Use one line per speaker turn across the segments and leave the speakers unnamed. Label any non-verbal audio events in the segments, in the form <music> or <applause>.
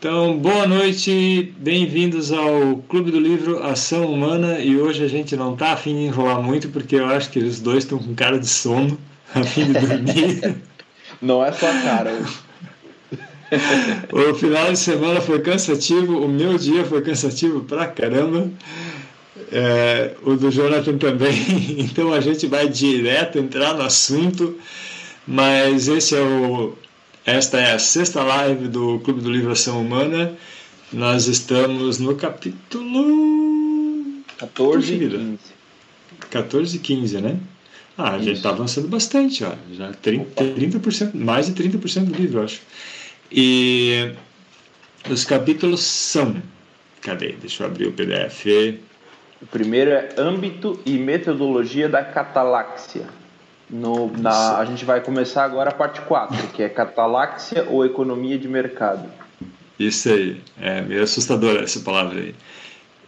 Então, boa noite, bem-vindos ao Clube do Livro Ação Humana e hoje a gente não está afim de enrolar muito porque eu acho que os dois estão com cara de sono, <laughs> a fim de dormir. <laughs>
não é só cara.
o final de semana foi cansativo, o meu dia foi cansativo pra caramba, é, o do Jonathan também, <laughs> então a gente vai direto entrar no assunto, mas esse é o esta é a sexta live do Clube do Livro Ação Humana. Nós estamos no capítulo
14 e 15.
14 e 15, né? Ah, a gente está avançando bastante, ó. Já 30, 30%, mais de 30% do livro, eu acho. E os capítulos são. Cadê? Deixa eu abrir o PDF.
O primeiro é âmbito e metodologia da catalaxia. No, na, a gente vai começar agora a parte 4, que é catalaxia ou economia de mercado.
Isso aí, é meio assustadora essa palavra aí.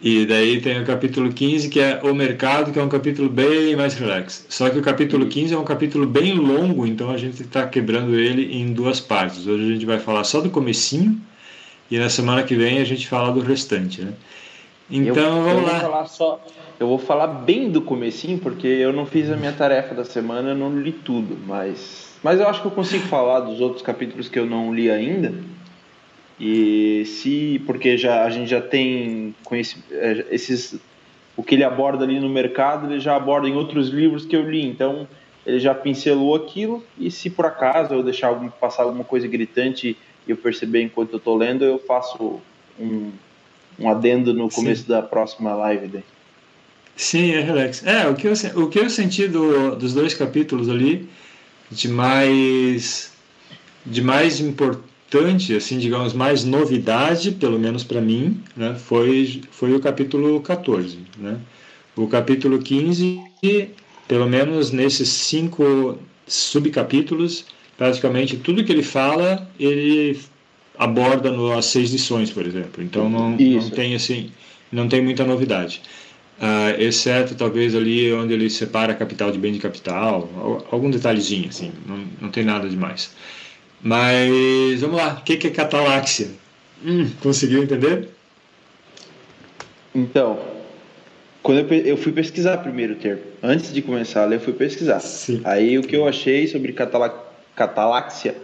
E daí tem o capítulo 15, que é o mercado, que é um capítulo bem mais relax. Só que o capítulo 15 é um capítulo bem longo, então a gente está quebrando ele em duas partes. Hoje a gente vai falar só do comecinho e na semana que vem a gente fala do restante, né?
Então eu, vamos eu lá. Vou falar só, eu vou falar bem do comecinho, porque eu não fiz a minha tarefa da semana, eu não li tudo, mas mas eu acho que eu consigo falar dos outros capítulos que eu não li ainda. E se porque já a gente já tem conheci, é, esses o que ele aborda ali no mercado, ele já aborda em outros livros que eu li, então ele já pincelou aquilo e se por acaso eu deixar algum, passar alguma coisa gritante e eu perceber enquanto eu estou lendo, eu faço um, um adendo no começo Sim. da próxima live daí.
Sim, é relax. É, o que eu, o que eu senti do, dos dois capítulos ali, de mais, de mais importante, assim, digamos, mais novidade, pelo menos para mim, né, foi, foi o capítulo 14. Né? O capítulo 15, pelo menos nesses cinco subcapítulos, praticamente tudo que ele fala, ele aborda nas seis lições, por exemplo. Então não, não tem assim, não tem muita novidade. Uh, exceto talvez ali onde ele separa capital de bem de capital, algum detalhezinho, assim, não, não tem nada demais. Mas vamos lá, o que, que é cataláxia? Hum, conseguiu entender?
Então, quando eu, eu, fui pesquisar primeiro o termo, antes de começar a ler, eu fui pesquisar. Sim. Aí o que eu achei sobre catala, cataláxia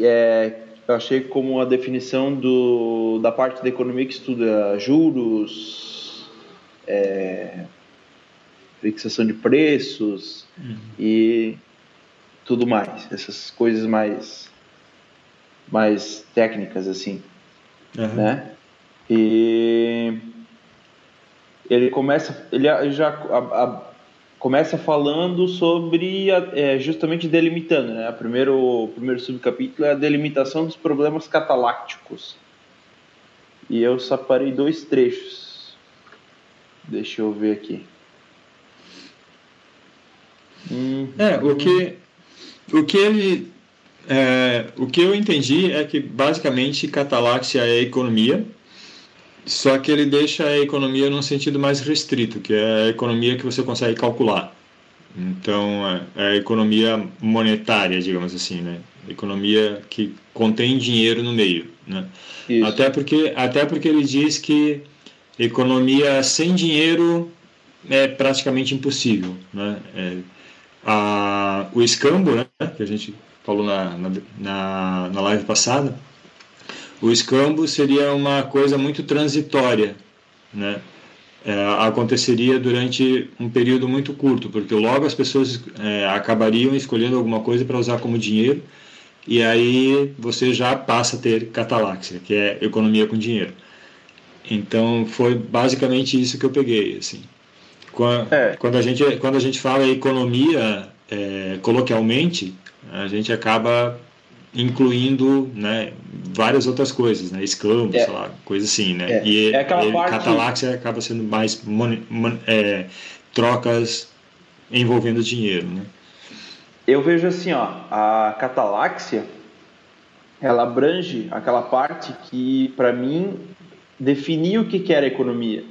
é, eu achei como a definição do, da parte da economia que estuda juros, é, fixação de preços uhum. e tudo mais, essas coisas mais mais técnicas assim, uhum. né? E ele começa, ele já a, a, começa falando sobre a, é, justamente delimitando, né? Primeiro, o primeiro subcapítulo é a delimitação dos problemas catalácticos. E eu separei dois trechos. Deixa eu ver aqui.
Hum, é, o que, o que ele. É, o que eu entendi é que basicamente cataláxia é economia, só que ele deixa a economia num sentido mais restrito, que é a economia que você consegue calcular. Então, é, é a economia monetária, digamos assim, né? Economia que contém dinheiro no meio, né? Até porque, até porque ele diz que economia sem dinheiro é praticamente impossível. Né? É, a, o escambo, né, que a gente falou na, na, na live passada, o escambo seria uma coisa muito transitória, né? É, aconteceria durante um período muito curto, porque logo as pessoas é, acabariam escolhendo alguma coisa para usar como dinheiro, e aí você já passa a ter cataláxia, que é economia com dinheiro. Então foi basicamente isso que eu peguei, assim. Quando, é. quando a gente quando a gente fala economia é, coloquialmente, a gente acaba incluindo né, várias outras coisas, né, escambo, é. sei lá, coisa assim, né.
É. E é aquela parte...
Cataláxia acaba sendo mais mon, mon, é, trocas envolvendo dinheiro, né.
Eu vejo assim, ó, a cataláxia ela abrange aquela parte que para mim definir o que, que era economia,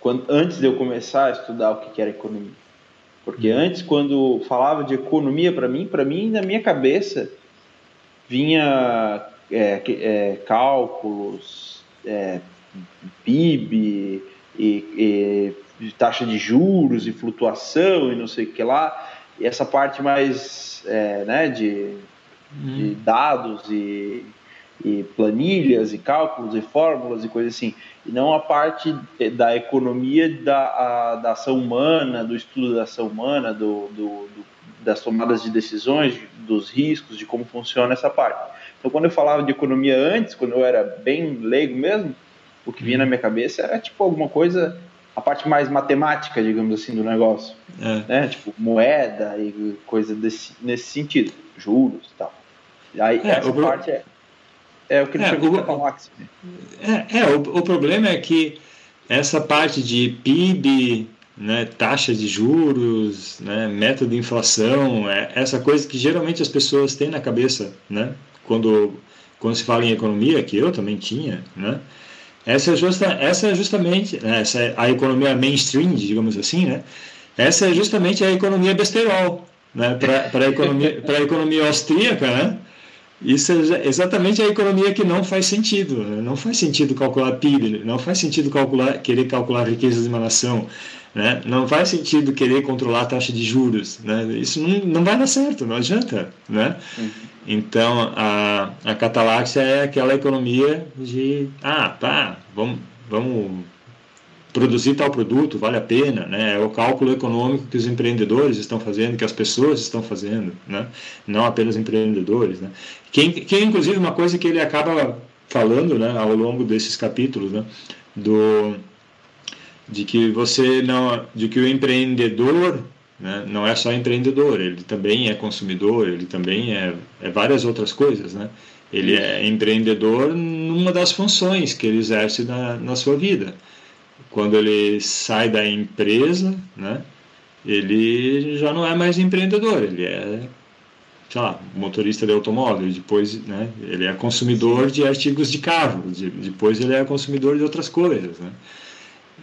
quando, antes de eu começar a estudar o que, que era economia. Porque uhum. antes, quando falava de economia para mim, para mim, na minha cabeça, vinha é, é, cálculos, é, PIB e, e, taxa de juros e flutuação e não sei o que lá. E essa parte mais é, né, de, de hum. dados e, e planilhas e cálculos e fórmulas e coisas assim, e não a parte da economia da, a, da ação humana, do estudo da ação humana, do, do, do, das tomadas de decisões, dos riscos, de como funciona essa parte. Então, quando eu falava de economia antes, quando eu era bem leigo mesmo, o que vinha na minha cabeça era tipo alguma coisa, a parte mais matemática, digamos assim, do negócio, é. né? Tipo moeda e coisa desse, nesse sentido, juros e tal. E aí é, essa parte é é o que ele é, chegou o,
É, é o, o problema é que essa parte de PIB, né, taxa de juros, né, método de inflação, é essa coisa que geralmente as pessoas têm na cabeça, né, quando, quando se fala em economia, que eu também tinha, né, essa é, justa, essa é justamente né, essa é a economia mainstream, digamos assim, né, essa é justamente a economia besterol, né, para a economia, economia austríaca, né, isso é exatamente a economia que não faz sentido. Né? Não faz sentido calcular PIB, não faz sentido calcular, querer calcular riqueza de uma nação, né? não faz sentido querer controlar a taxa de juros. Né? Isso não, não vai dar certo, não adianta. Né? Uhum. Então, a, a Cataláxia é aquela economia de, ah, tá, vamos, vamos produzir tal produto vale a pena, né? É o cálculo econômico que os empreendedores estão fazendo, que as pessoas estão fazendo, né? Não apenas empreendedores, né? Que, que é inclusive uma coisa que ele acaba falando, né? Ao longo desses capítulos, né? Do de que você não, de que o empreendedor né, não é só empreendedor, ele também é consumidor, ele também é, é várias outras coisas, né? Ele é empreendedor numa das funções que ele exerce na, na sua vida quando ele sai da empresa, né, ele já não é mais empreendedor, ele é, sei lá, motorista de automóvel, depois né, ele é consumidor de artigos de carro, de, depois ele é consumidor de outras coisas. Né?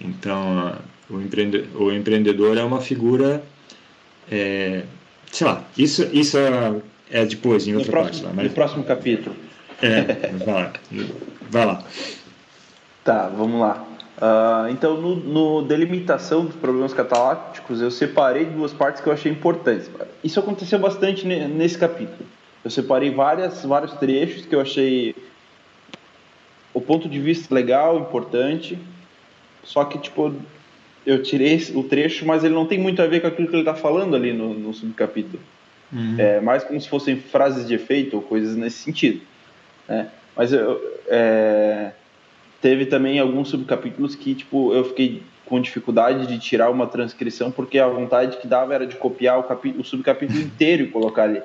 Então, o, empreende, o empreendedor é uma figura, é, sei lá, isso, isso é, é depois, em outra
no próximo,
parte. Lá, mas...
No próximo capítulo.
É, vai lá. Vai lá.
Tá, vamos lá. Uh, então, no, no, delimitação dos problemas catalácticos, eu separei duas partes que eu achei importantes. Isso aconteceu bastante nesse capítulo. Eu separei várias, vários trechos que eu achei o ponto de vista legal, importante. Só que, tipo, eu tirei o trecho, mas ele não tem muito a ver com aquilo que ele está falando ali no, no subcapítulo. Uhum. É mais como se fossem frases de efeito ou coisas nesse sentido. Né? Mas eu. É teve também alguns subcapítulos que, tipo, eu fiquei com dificuldade de tirar uma transcrição, porque a vontade que dava era de copiar o, capítulo, o subcapítulo inteiro e colocar ali.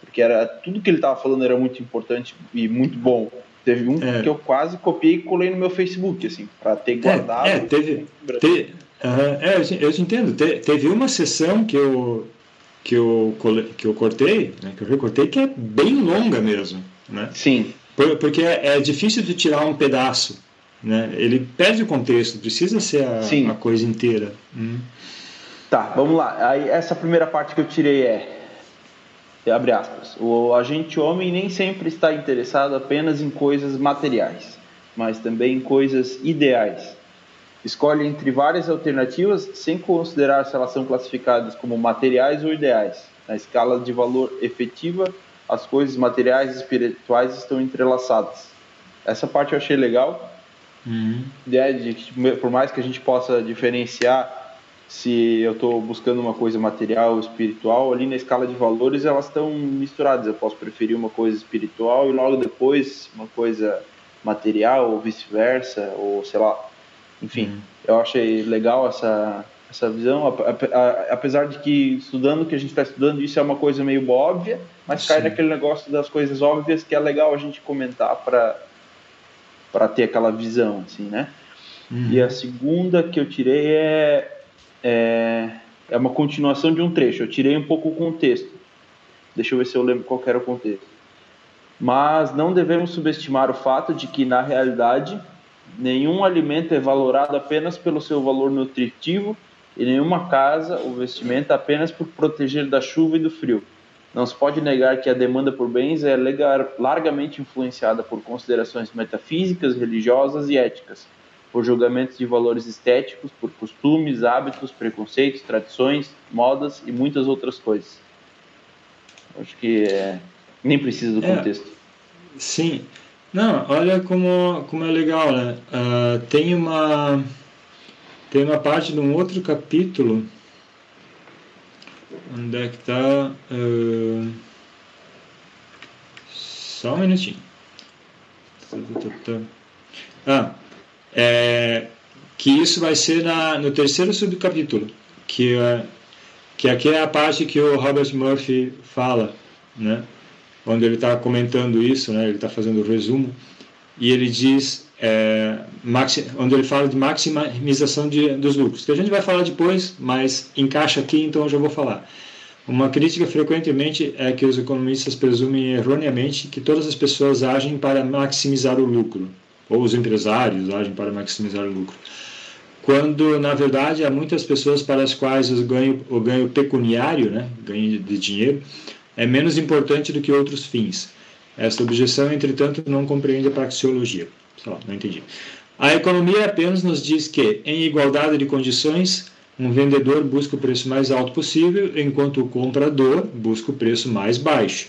Porque era tudo que ele estava falando era muito importante e muito bom. Teve um é. que eu quase copiei e colei no meu Facebook, assim, para ter guardado.
É, é teve. Te, uh, é, eu, eu te entendo. Te, teve uma sessão que eu, que eu, que eu cortei, né, que eu recortei, que é bem longa mesmo. Né?
Sim.
porque é, é difícil de tirar um pedaço. Né? Ele perde o contexto, precisa ser a, a coisa inteira. Hum.
Tá, vamos lá. Aí, essa primeira parte que eu tirei é, abre aspas, o agente homem nem sempre está interessado apenas em coisas materiais, mas também em coisas ideais. Escolhe entre várias alternativas sem considerar se elas são classificadas como materiais ou ideais. Na escala de valor efetiva, as coisas materiais e espirituais estão entrelaçadas. Essa parte eu achei legal, Uhum. Ideia de tipo, por mais que a gente possa diferenciar se eu estou buscando uma coisa material ou espiritual, ali na escala de valores elas estão misturadas. Eu posso preferir uma coisa espiritual e logo depois uma coisa material ou vice-versa, ou sei lá. Enfim, uhum. eu achei legal essa, essa visão, apesar de que estudando o que a gente está estudando, isso é uma coisa meio óbvia, mas Sim. cai naquele negócio das coisas óbvias que é legal a gente comentar para para ter aquela visão, assim, né? Uhum. E a segunda que eu tirei é, é, é uma continuação de um trecho. Eu tirei um pouco o contexto. Deixa eu ver se eu lembro qual era o contexto. Mas não devemos subestimar o fato de que, na realidade, nenhum alimento é valorado apenas pelo seu valor nutritivo e nenhuma casa ou vestimenta apenas por proteger da chuva e do frio. Não se pode negar que a demanda por bens é largamente influenciada por considerações metafísicas, religiosas e éticas, por julgamentos de valores estéticos, por costumes, hábitos, preconceitos, tradições, modas e muitas outras coisas. Acho que é, nem precisa do é, contexto.
Sim. Não, olha como, como é legal, né? Uh, tem uma tem uma parte de um outro capítulo Onde é que está? Uh... Só um minutinho. Ah, é, que isso vai ser na, no terceiro subcapítulo, que, uh, que aqui é a parte que o Robert Murphy fala, né? Onde ele está comentando isso, né? Ele está fazendo o resumo e ele diz é, onde ele fala de maximização de, dos lucros, que a gente vai falar depois, mas encaixa aqui, então eu já vou falar. Uma crítica frequentemente é que os economistas presumem erroneamente que todas as pessoas agem para maximizar o lucro, ou os empresários agem para maximizar o lucro. Quando, na verdade, há muitas pessoas para as quais o ganho, o ganho pecuniário, né, ganho de dinheiro, é menos importante do que outros fins. Esta objeção, entretanto, não compreende a praxeologia. Sei lá, não entendi. A economia apenas nos diz que, em igualdade de condições, um vendedor busca o preço mais alto possível, enquanto o comprador busca o preço mais baixo.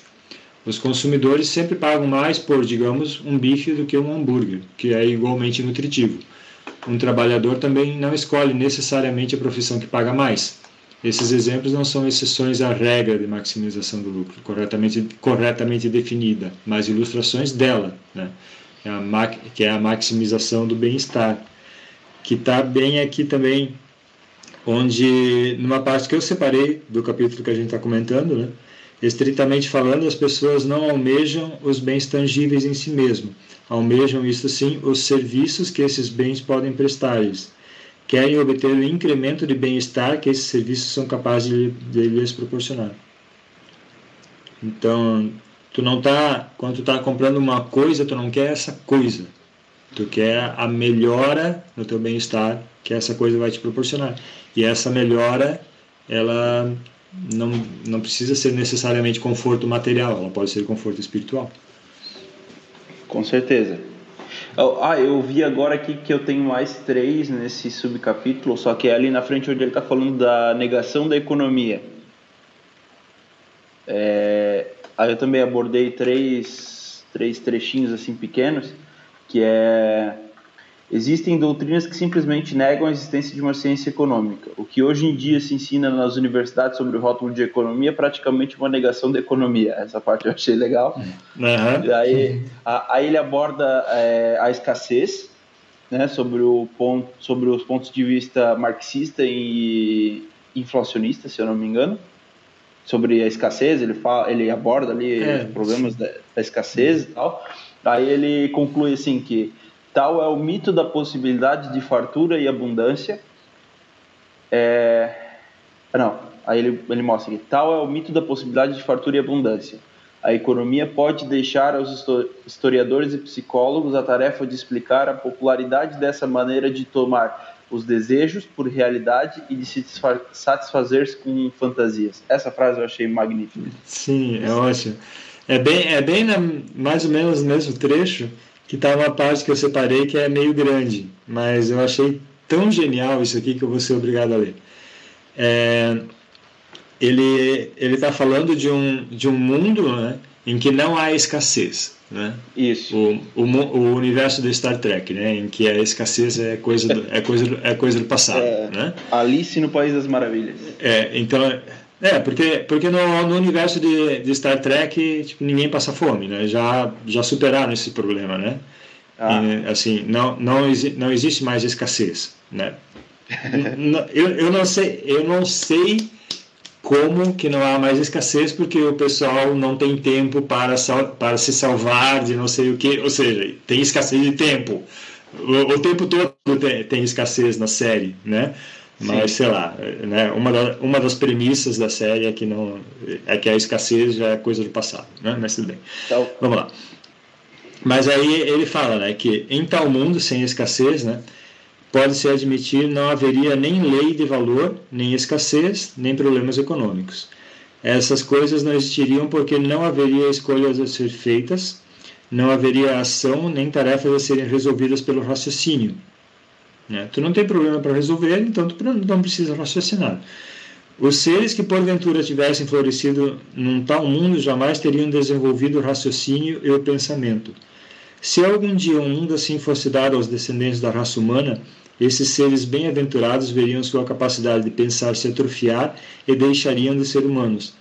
Os consumidores sempre pagam mais por, digamos, um bife do que um hambúrguer, que é igualmente nutritivo. Um trabalhador também não escolhe necessariamente a profissão que paga mais. Esses exemplos não são exceções à regra de maximização do lucro, corretamente, corretamente definida, mas ilustrações dela. Né? É que é a maximização do bem-estar, que está bem aqui também, onde, numa parte que eu separei do capítulo que a gente está comentando, né, estritamente falando, as pessoas não almejam os bens tangíveis em si mesmo, almejam, isso sim, os serviços que esses bens podem prestar-lhes. Querem obter o incremento de bem-estar que esses serviços são capazes de, de lhes proporcionar. Então, Tu não tá, quando tu tá comprando uma coisa, tu não quer essa coisa. Tu quer a melhora no teu bem-estar que essa coisa vai te proporcionar. E essa melhora, ela não, não precisa ser necessariamente conforto material, ela pode ser conforto espiritual.
Com certeza. Ah, eu vi agora aqui que eu tenho mais três nesse subcapítulo, só que é ali na frente onde ele está falando da negação da economia. É, Aí eu também abordei três, três trechinhos assim pequenos, que é existem doutrinas que simplesmente negam a existência de uma ciência econômica. O que hoje em dia se ensina nas universidades sobre o rótulo de economia é praticamente uma negação da economia. Essa parte eu achei legal. Uhum. Aí, a, aí ele aborda é, a escassez, né, sobre, o ponto, sobre os pontos de vista marxista e inflacionista, se eu não me engano sobre a escassez, ele fala, ele aborda ali é, os problemas da, da, escassez e tal. Aí ele conclui assim que tal é o mito da possibilidade de fartura e abundância. É... Não, aí ele, ele mostra que tal é o mito da possibilidade de fartura e abundância. A economia pode deixar aos historiadores e psicólogos a tarefa de explicar a popularidade dessa maneira de tomar os desejos por realidade e de se satisfazer com fantasias. Essa frase eu achei magnífica.
Sim, é ótimo. É bem, é bem na, mais ou menos no mesmo trecho que está uma parte que eu separei que é meio grande, mas eu achei tão genial isso aqui que eu vou ser obrigado a ler. É, ele ele está falando de um, de um mundo né, em que não há escassez. Né?
Isso.
O, o, o, universo do Star Trek, né? Em que a escassez é coisa do, é coisa, é coisa do passado, é, né?
Alice no País das Maravilhas.
É, então é porque porque no, no universo de, de Star Trek tipo, ninguém passa fome, né? Já já superaram esse problema, né? Ah. E, assim não não não existe mais escassez, né? eu, eu não sei eu não sei como que não há mais escassez porque o pessoal não tem tempo para, para se salvar de não sei o que, ou seja, tem escassez de tempo. O, o tempo todo tem, tem, escassez na série, né? Mas Sim. sei lá, né? Uma, da, uma das premissas da série é que não é que a escassez já é coisa do passado, né? Mas tudo bem. Então, Vamos lá. Mas aí ele fala, né, que em tal mundo sem escassez, né, pode-se admitir não haveria nem lei de valor, nem escassez, nem problemas econômicos. Essas coisas não existiriam porque não haveria escolhas a ser feitas, não haveria ação nem tarefas a serem resolvidas pelo raciocínio. Né? Tu não tem problema para resolver, então tu não precisa raciocinar. Os seres que porventura tivessem florescido num tal mundo jamais teriam desenvolvido o raciocínio e o pensamento. Se algum dia um mundo assim fosse dado aos descendentes da raça humana, esses seres bem-aventurados veriam sua capacidade de pensar se atrofiar e deixariam de ser humanos.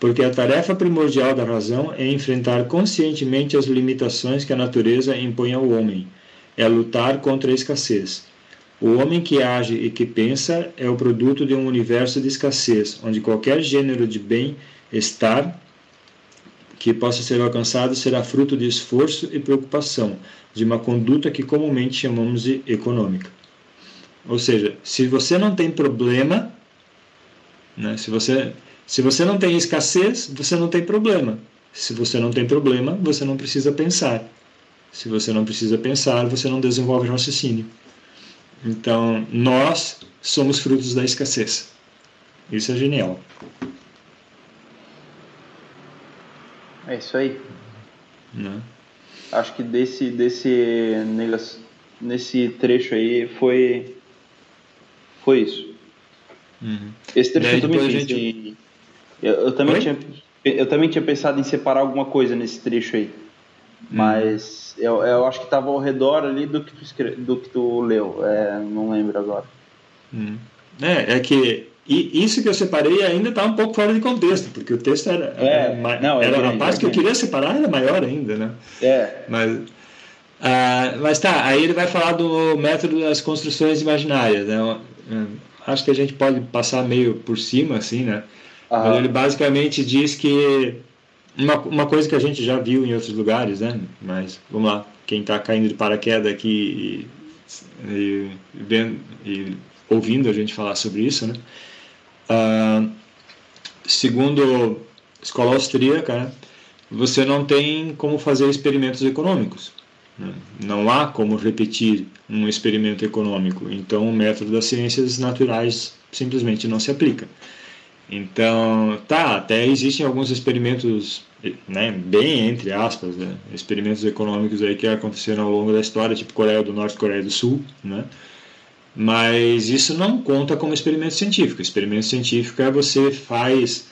Porque a tarefa primordial da razão é enfrentar conscientemente as limitações que a natureza impõe ao homem, é lutar contra a escassez. O homem que age e que pensa é o produto de um universo de escassez, onde qualquer gênero de bem-estar que possa ser alcançado será fruto de esforço e preocupação, de uma conduta que comumente chamamos de econômica. Ou seja, se você não tem problema, né, se, você, se você não tem escassez, você não tem problema. Se você não tem problema, você não precisa pensar. Se você não precisa pensar, você não desenvolve raciocínio. Então, nós somos frutos da escassez. Isso é genial.
É isso aí. Né? Acho que desse, desse nesse trecho aí foi foi isso. Uhum. Esse trecho eu também gente... em, eu, eu, também tinha eu também tinha pensado em separar alguma coisa nesse trecho aí. Mas eu, eu acho que estava ao redor ali do que tu, escreve, do que tu leu. É, não lembro agora.
Hum. É, é que e isso que eu separei ainda está um pouco fora de contexto, porque o texto era, é, era, não, é era grande, uma parte que eu queria separar, era maior ainda, né?
É.
Mas, ah, mas tá, aí ele vai falar do método das construções imaginárias, né? Acho que a gente pode passar meio por cima, assim, né? Mas ele basicamente diz que uma, uma coisa que a gente já viu em outros lugares, né? Mas vamos lá, quem está caindo de paraquedas aqui e, e, vendo, e ouvindo a gente falar sobre isso, né? Uh, segundo escola austríaca, né? você não tem como fazer experimentos econômicos. Não há como repetir um experimento econômico. Então, o método das ciências naturais simplesmente não se aplica. Então, tá, até existem alguns experimentos, né, bem entre aspas, né, experimentos econômicos aí que aconteceram ao longo da história, tipo Coreia do Norte, Coreia do Sul, né? Mas isso não conta como experimento científico. Experimento científico é você faz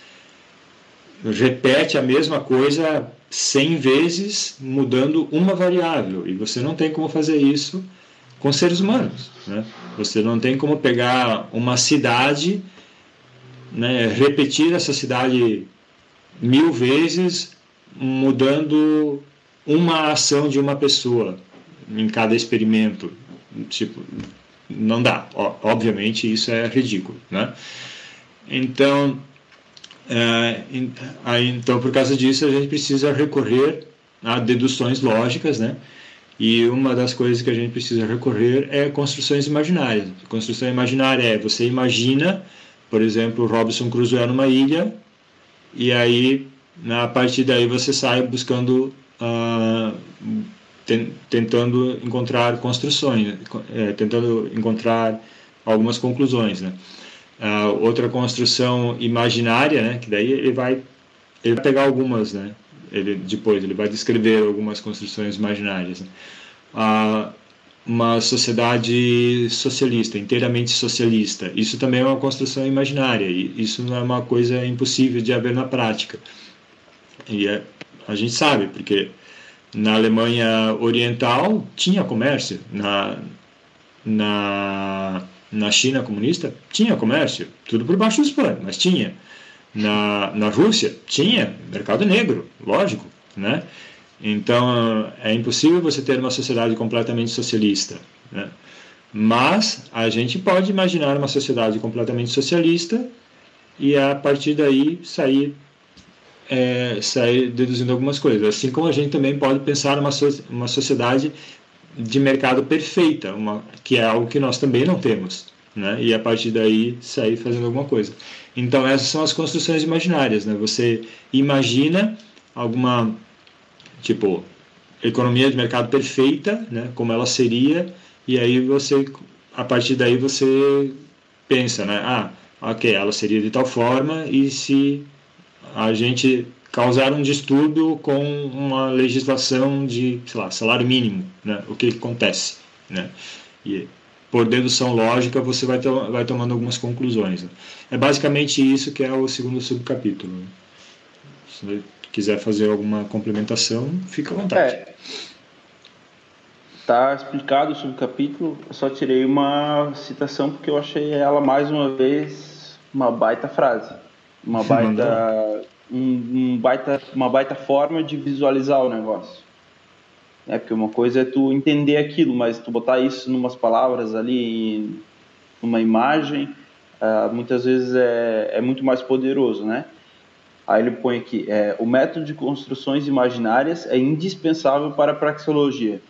repete a mesma coisa 100 vezes mudando uma variável e você não tem como fazer isso com seres humanos, né? Você não tem como pegar uma cidade né, repetir essa cidade mil vezes, mudando uma ação de uma pessoa em cada experimento. Tipo, não dá. Obviamente, isso é ridículo, né? Então, é, aí, então, por causa disso, a gente precisa recorrer a deduções lógicas, né? E uma das coisas que a gente precisa recorrer é construções imaginárias. Construção imaginária é você imagina por exemplo, Robinson Crusoe numa ilha e aí né, a partir daí você sai buscando uh, tentando encontrar construções é, tentando encontrar algumas conclusões né uh, outra construção imaginária né que daí ele vai ele vai pegar algumas né ele depois ele vai descrever algumas construções imaginárias né? uh, uma sociedade socialista, inteiramente socialista. Isso também é uma construção imaginária, e isso não é uma coisa impossível de haver na prática. E é, a gente sabe, porque na Alemanha Oriental tinha comércio, na, na, na China comunista tinha comércio, tudo por baixo dos panos, mas tinha. Na, na Rússia tinha mercado negro, lógico, né? Então, é impossível você ter uma sociedade completamente socialista. Né? Mas a gente pode imaginar uma sociedade completamente socialista e a partir daí sair, é, sair deduzindo algumas coisas. Assim como a gente também pode pensar uma, uma sociedade de mercado perfeita, uma, que é algo que nós também não temos. Né? E a partir daí sair fazendo alguma coisa. Então, essas são as construções imaginárias. Né? Você imagina alguma tipo economia de mercado perfeita, né, como ela seria, e aí você a partir daí você pensa, né, ah, ok, ela seria de tal forma e se a gente causar um distúrbio com uma legislação de, sei lá, salário mínimo, né? O que, acontece, né? E por dedução lógica você vai, to vai tomando algumas conclusões. Né? É basicamente isso que é o segundo subcapítulo. Né? Se você quiser fazer alguma complementação, fica à vontade. É.
Tá explicado o subcapítulo, eu só tirei uma citação porque eu achei ela mais uma vez uma baita frase, uma baita, um, um baita, uma baita forma de visualizar o negócio. É porque uma coisa é tu entender aquilo, mas tu botar isso numas palavras ali, numa imagem, uh, muitas vezes é, é muito mais poderoso, né? Aí ele põe aqui: é, o método de construções imaginárias é indispensável para a praxeologia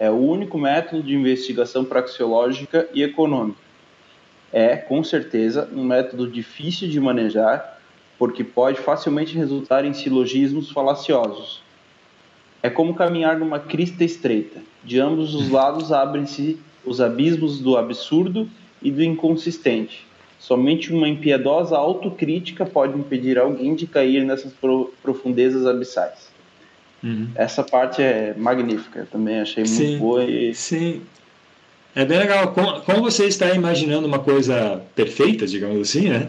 é o único método de investigação praxeológica e econômica. É, com certeza, um método difícil de manejar, porque pode facilmente resultar em silogismos falaciosos. É como caminhar numa crista estreita. De ambos os lados abrem-se os abismos do absurdo e do inconsistente. Somente uma impiedosa autocrítica pode impedir alguém de cair nessas profundezas abissais. Uhum. Essa parte é magnífica, também achei muito sim, boa. E...
Sim. É bem legal. Como, você está imaginando uma coisa perfeita, digamos assim, né?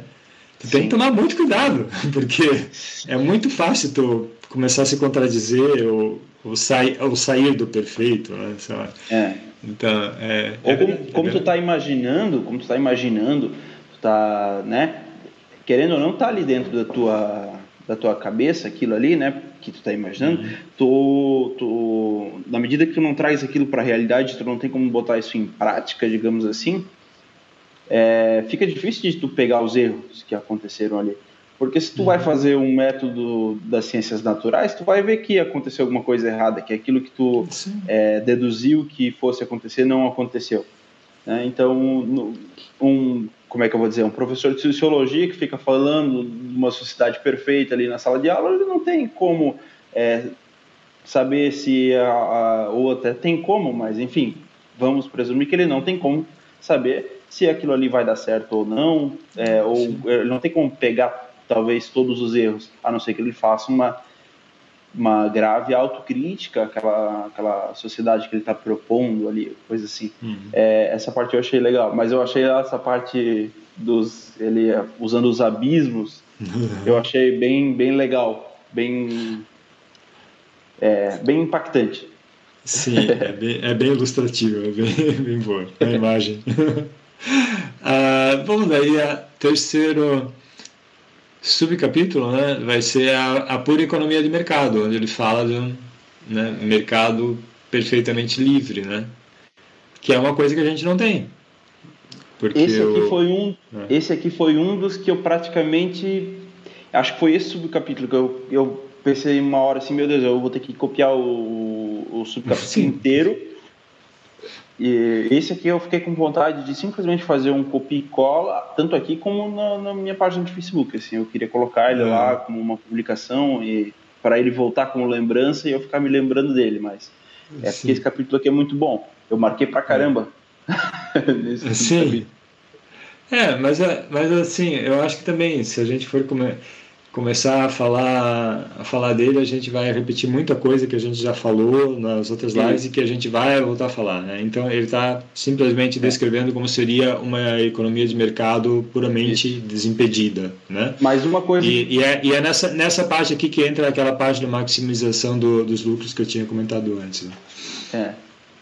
Tem que tomar muito cuidado, <laughs> porque é muito fácil tu começar a se contradizer ou, ou, sair, ou sair do perfeito, né?
É.
Então, é,
ou como, é como tu está imaginando, como tu está imaginando, tu tá, né? Querendo ou não, tá ali dentro da tua da tua cabeça aquilo ali, né? Que tu está imaginando, uhum. tu, tu, na medida que tu não traz aquilo para a realidade, tu não tem como botar isso em prática, digamos assim, é, fica difícil de tu pegar os erros que aconteceram ali. Porque se tu uhum. vai fazer um método das ciências naturais, tu vai ver que aconteceu alguma coisa errada, que aquilo que tu é, deduziu que fosse acontecer não aconteceu. Né? Então, um, como é que eu vou dizer, um professor de sociologia que fica falando de uma sociedade perfeita ali na sala de aula, ele não tem como é, saber se, a, a, ou até tem como, mas enfim, vamos presumir que ele não tem como saber se aquilo ali vai dar certo ou não, é, ou ele não tem como pegar talvez todos os erros, a não ser que ele faça uma uma grave autocrítica àquela, àquela sociedade que ele está propondo ali, coisa assim. Uhum. É, essa parte eu achei legal, mas eu achei essa parte dos ele usando os abismos, <laughs> eu achei bem bem legal, bem é, bem impactante.
Sim, é bem, é bem ilustrativo, é bem, <laughs> bem boa a imagem. <laughs> ah, vamos daí a terceiro subcapítulo né, vai ser a, a, pura economia de mercado, onde ele fala de um né, mercado perfeitamente livre, né? Que é uma coisa que a gente não tem.
Porque esse aqui eu... foi um, é. esse aqui foi um dos que eu praticamente, acho que foi esse subcapítulo que eu, eu pensei uma hora assim, meu Deus, eu vou ter que copiar o, o subcapítulo inteiro e esse aqui eu fiquei com vontade de simplesmente fazer um copia e cola, tanto aqui como na, na minha página de Facebook. Assim, eu queria colocar ele lá como uma publicação e para ele voltar como lembrança e eu ficar me lembrando dele. Mas é Sim. porque esse capítulo aqui é muito bom. Eu marquei pra caramba. <laughs>
nesse Sim. É, mas, é, mas assim, eu acho que também, se a gente for comer começar a falar a falar dele, a gente vai repetir muita coisa que a gente já falou nas outras lives Sim. e que a gente vai voltar a falar. Né? Então ele está simplesmente é. descrevendo como seria uma economia de mercado puramente Isso. desimpedida. Né?
Mais uma coisa.
E, e, é, e, é, nessa, nessa parte aqui que entra aquela parte de maximização do, dos lucros que eu tinha comentado antes. Né?
É.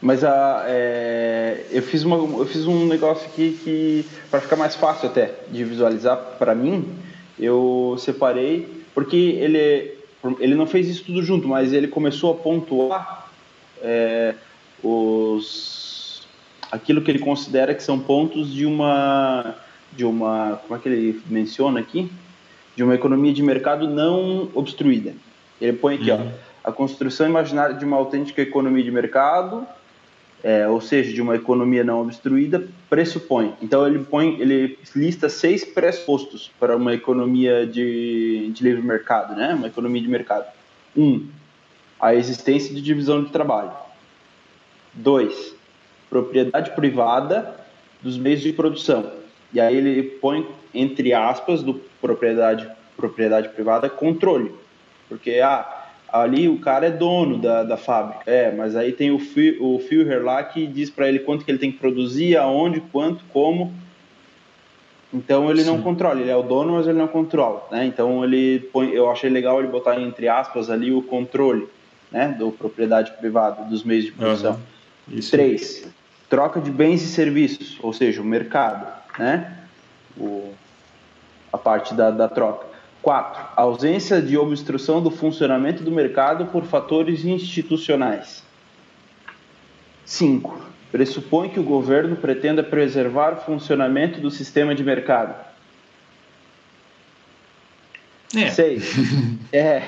Mas a, é, eu, fiz uma, eu fiz um negócio aqui que, para ficar mais fácil até de visualizar para mim, eu separei, porque ele, ele não fez isso tudo junto, mas ele começou a pontuar é, os, aquilo que ele considera que são pontos de uma, de uma, como é que ele menciona aqui? De uma economia de mercado não obstruída. Ele põe aqui, uhum. ó, a construção imaginária de uma autêntica economia de mercado é, ou seja, de uma economia não obstruída, pressupõe. Então ele põe, ele lista seis pressupostos para uma economia de, de livre mercado, né? Uma economia de mercado. Um, a existência de divisão de trabalho. Dois, propriedade privada dos meios de produção. E aí ele põe entre aspas do propriedade propriedade privada, controle. Porque ah, ali o cara é dono da, da fábrica. É, mas aí tem o, o Führer lá que diz para ele quanto que ele tem que produzir, aonde, quanto, como. Então ele Sim. não controla, ele é o dono, mas ele não controla, né? Então ele põe, eu achei legal ele botar entre aspas ali o controle, né, do propriedade privada dos meios de produção. Uhum. Três, troca de bens e serviços, ou seja, o mercado, né? O, a parte da, da troca. 4. Ausência de obstrução do funcionamento do mercado por fatores institucionais. 5. Pressupõe que o governo pretenda preservar o funcionamento do sistema de mercado. 6. É. <laughs> é.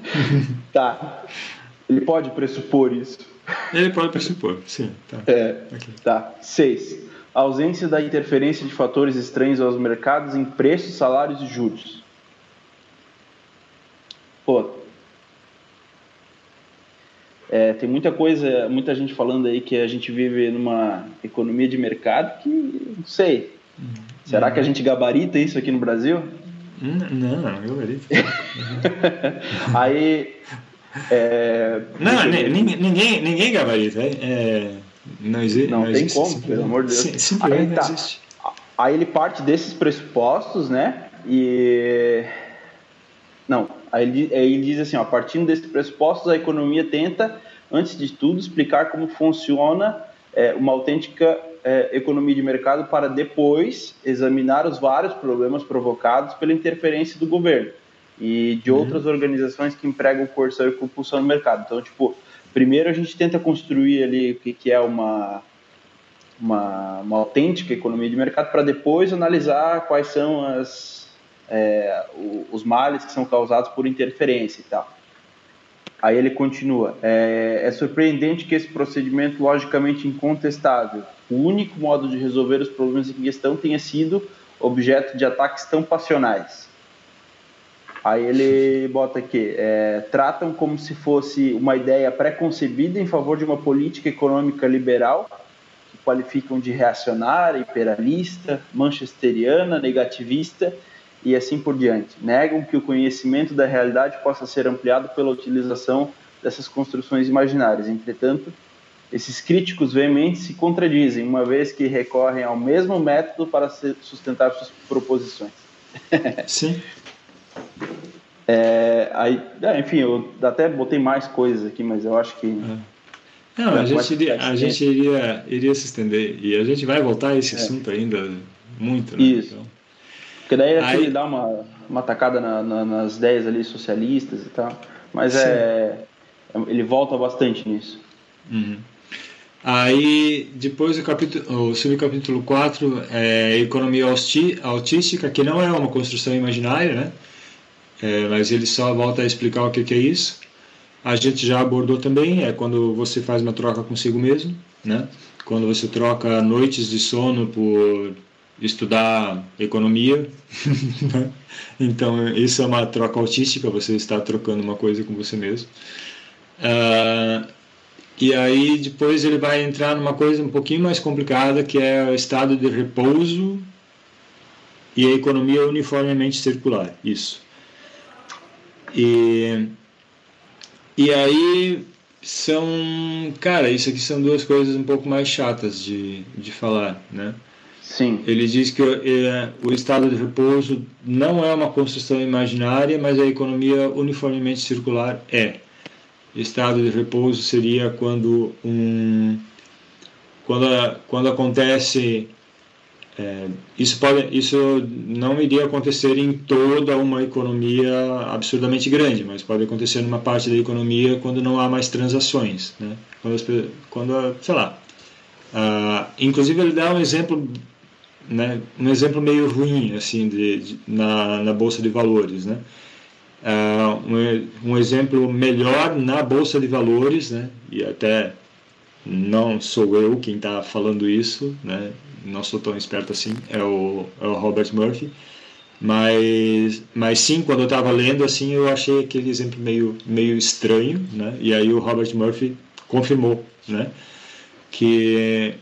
<laughs> tá. Ele pode pressupor isso.
Ele pode pressupor, sim. Tá.
É. Okay. Tá. 6. Ausência da interferência de fatores estranhos aos mercados em preços, salários e juros. Pô, é, tem muita coisa, muita gente falando aí que a gente vive numa economia de mercado que não sei. Será que a gente gabarita isso aqui no Brasil?
Não, não, gabarita. <laughs>
aí. É,
não, ninguém, ninguém gabarita. É, não existe.
Não, não tem existe, como, pelo amor de Deus. Sim, aí, tá. aí ele parte desses pressupostos, né? E. Não, Aí ele, aí ele diz assim, ó, partindo desses pressupostos, a economia tenta, antes de tudo, explicar como funciona é, uma autêntica é, economia de mercado para depois examinar os vários problemas provocados pela interferência do governo e de uhum. outras organizações que empregam coerção e compulsão no mercado. Então, tipo, primeiro a gente tenta construir ali o que, que é uma, uma, uma autêntica economia de mercado para depois analisar quais são as é, os males que são causados por interferência e tal. Aí ele continua: é, é, surpreendente que esse procedimento logicamente incontestável, o único modo de resolver os problemas em questão, tenha sido objeto de ataques tão passionais. Aí ele bota aqui: é, tratam como se fosse uma ideia pré-concebida em favor de uma política econômica liberal, que qualificam de reacionária, imperialista, manchesteriana, negativista e assim por diante. Negam que o conhecimento da realidade possa ser ampliado pela utilização dessas construções imaginárias. Entretanto, esses críticos veementes se contradizem, uma vez que recorrem ao mesmo método para sustentar suas proposições. <laughs>
Sim.
É, aí, é, enfim, eu até botei mais coisas aqui, mas eu acho que.
É. Não, a gente, iria, a gente iria, iria se estender e a gente vai voltar a esse é. assunto ainda muito, né?
Isso. Então... Porque daí aqui ele dá uma, uma tacada na, na, nas ideias ali socialistas e tal. Mas é, ele volta bastante nisso.
Uhum. Aí, depois o, capítulo, o subcapítulo 4 é Economia Autística, que não é uma construção imaginária, né? É, mas ele só volta a explicar o que, que é isso. A gente já abordou também, é quando você faz uma troca consigo mesmo, né? Quando você troca noites de sono por estudar economia. <laughs> Né? então, isso é uma troca autística, você está trocando uma coisa com você mesmo. Uh, e aí, depois, ele vai entrar numa coisa um pouquinho mais complicada, que é o estado de repouso e a economia uniformemente circular. Isso. E, e aí são, cara, isso aqui são duas coisas um pouco mais chatas de, de falar, né?
Sim.
Ele diz que é, o estado de repouso não é uma construção imaginária, mas a economia uniformemente circular é. Estado de repouso seria quando um quando, quando acontece é, isso pode isso não iria acontecer em toda uma economia absurdamente grande, mas pode acontecer numa parte da economia quando não há mais transações, né? Quando, quando sei lá. Uh, inclusive ele dá um exemplo né, um exemplo meio ruim assim de, de na, na bolsa de valores, né? Uh, um, um, exemplo melhor na bolsa de valores, né? E até não sou eu quem está falando isso, né? Não sou tão esperto assim, é o, é o Robert Murphy. Mas, mas sim, quando eu estava lendo assim, eu achei aquele exemplo meio meio estranho, né? E aí o Robert Murphy confirmou, né? Que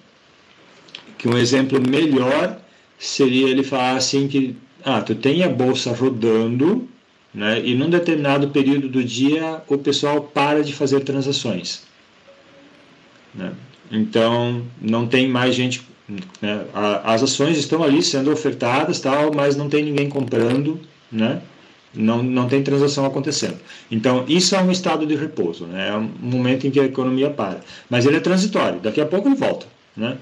que um exemplo melhor seria ele falar assim que ah, tu tem a bolsa rodando, né? E num determinado período do dia o pessoal para de fazer transações, né? Então não tem mais gente, né? As ações estão ali sendo ofertadas, tal, mas não tem ninguém comprando, né? Não, não tem transação acontecendo. Então, isso é um estado de repouso, né? é um momento em que a economia para. Mas ele é transitório, daqui a pouco ele volta. Né?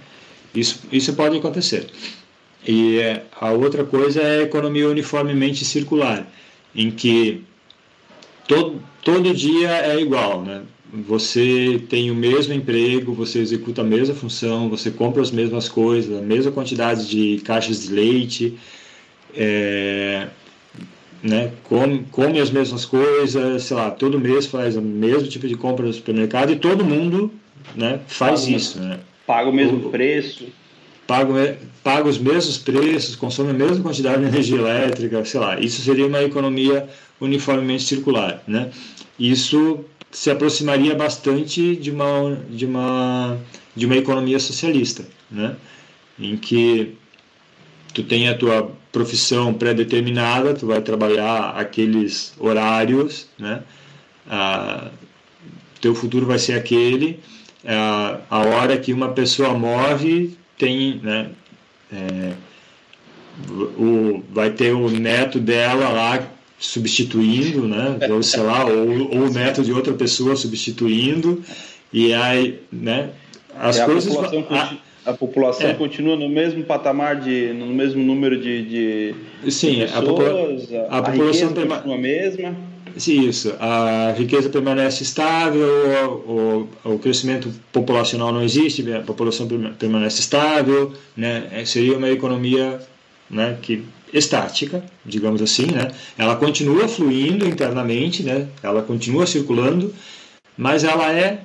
Isso, isso pode acontecer. E a outra coisa é a economia uniformemente circular, em que todo, todo dia é igual, né? Você tem o mesmo emprego, você executa a mesma função, você compra as mesmas coisas, a mesma quantidade de caixas de leite, é, né? come, come as mesmas coisas, sei lá, todo mês faz o mesmo tipo de compra no supermercado e todo mundo né, faz isso. Né?
Paga o mesmo o, preço
paga, paga os mesmos preços, consome a mesma quantidade de energia elétrica, sei lá. Isso seria uma economia uniformemente circular, né? Isso se aproximaria bastante de uma de uma de uma economia socialista, né? Em que tu tem a tua profissão pré-determinada, tu vai trabalhar aqueles horários, né? Ah, teu futuro vai ser aquele. Ah, a hora que uma pessoa morre, tem, né, é, o, vai ter o neto dela lá substituindo, né, ou sei lá, ou, ou o neto de outra pessoa substituindo, e aí, né, as
é,
coisas...
A população, a, a população é. continua no mesmo patamar, de, no mesmo número de, de,
Sim,
de
pessoas, a, popula a, a população
continua a mesma
isso, a riqueza permanece estável, o, o, crescimento populacional não existe, a população permanece estável, né? É, seria uma economia né, que estática, digamos assim, né? Ela continua fluindo internamente, né? Ela continua circulando, mas ela é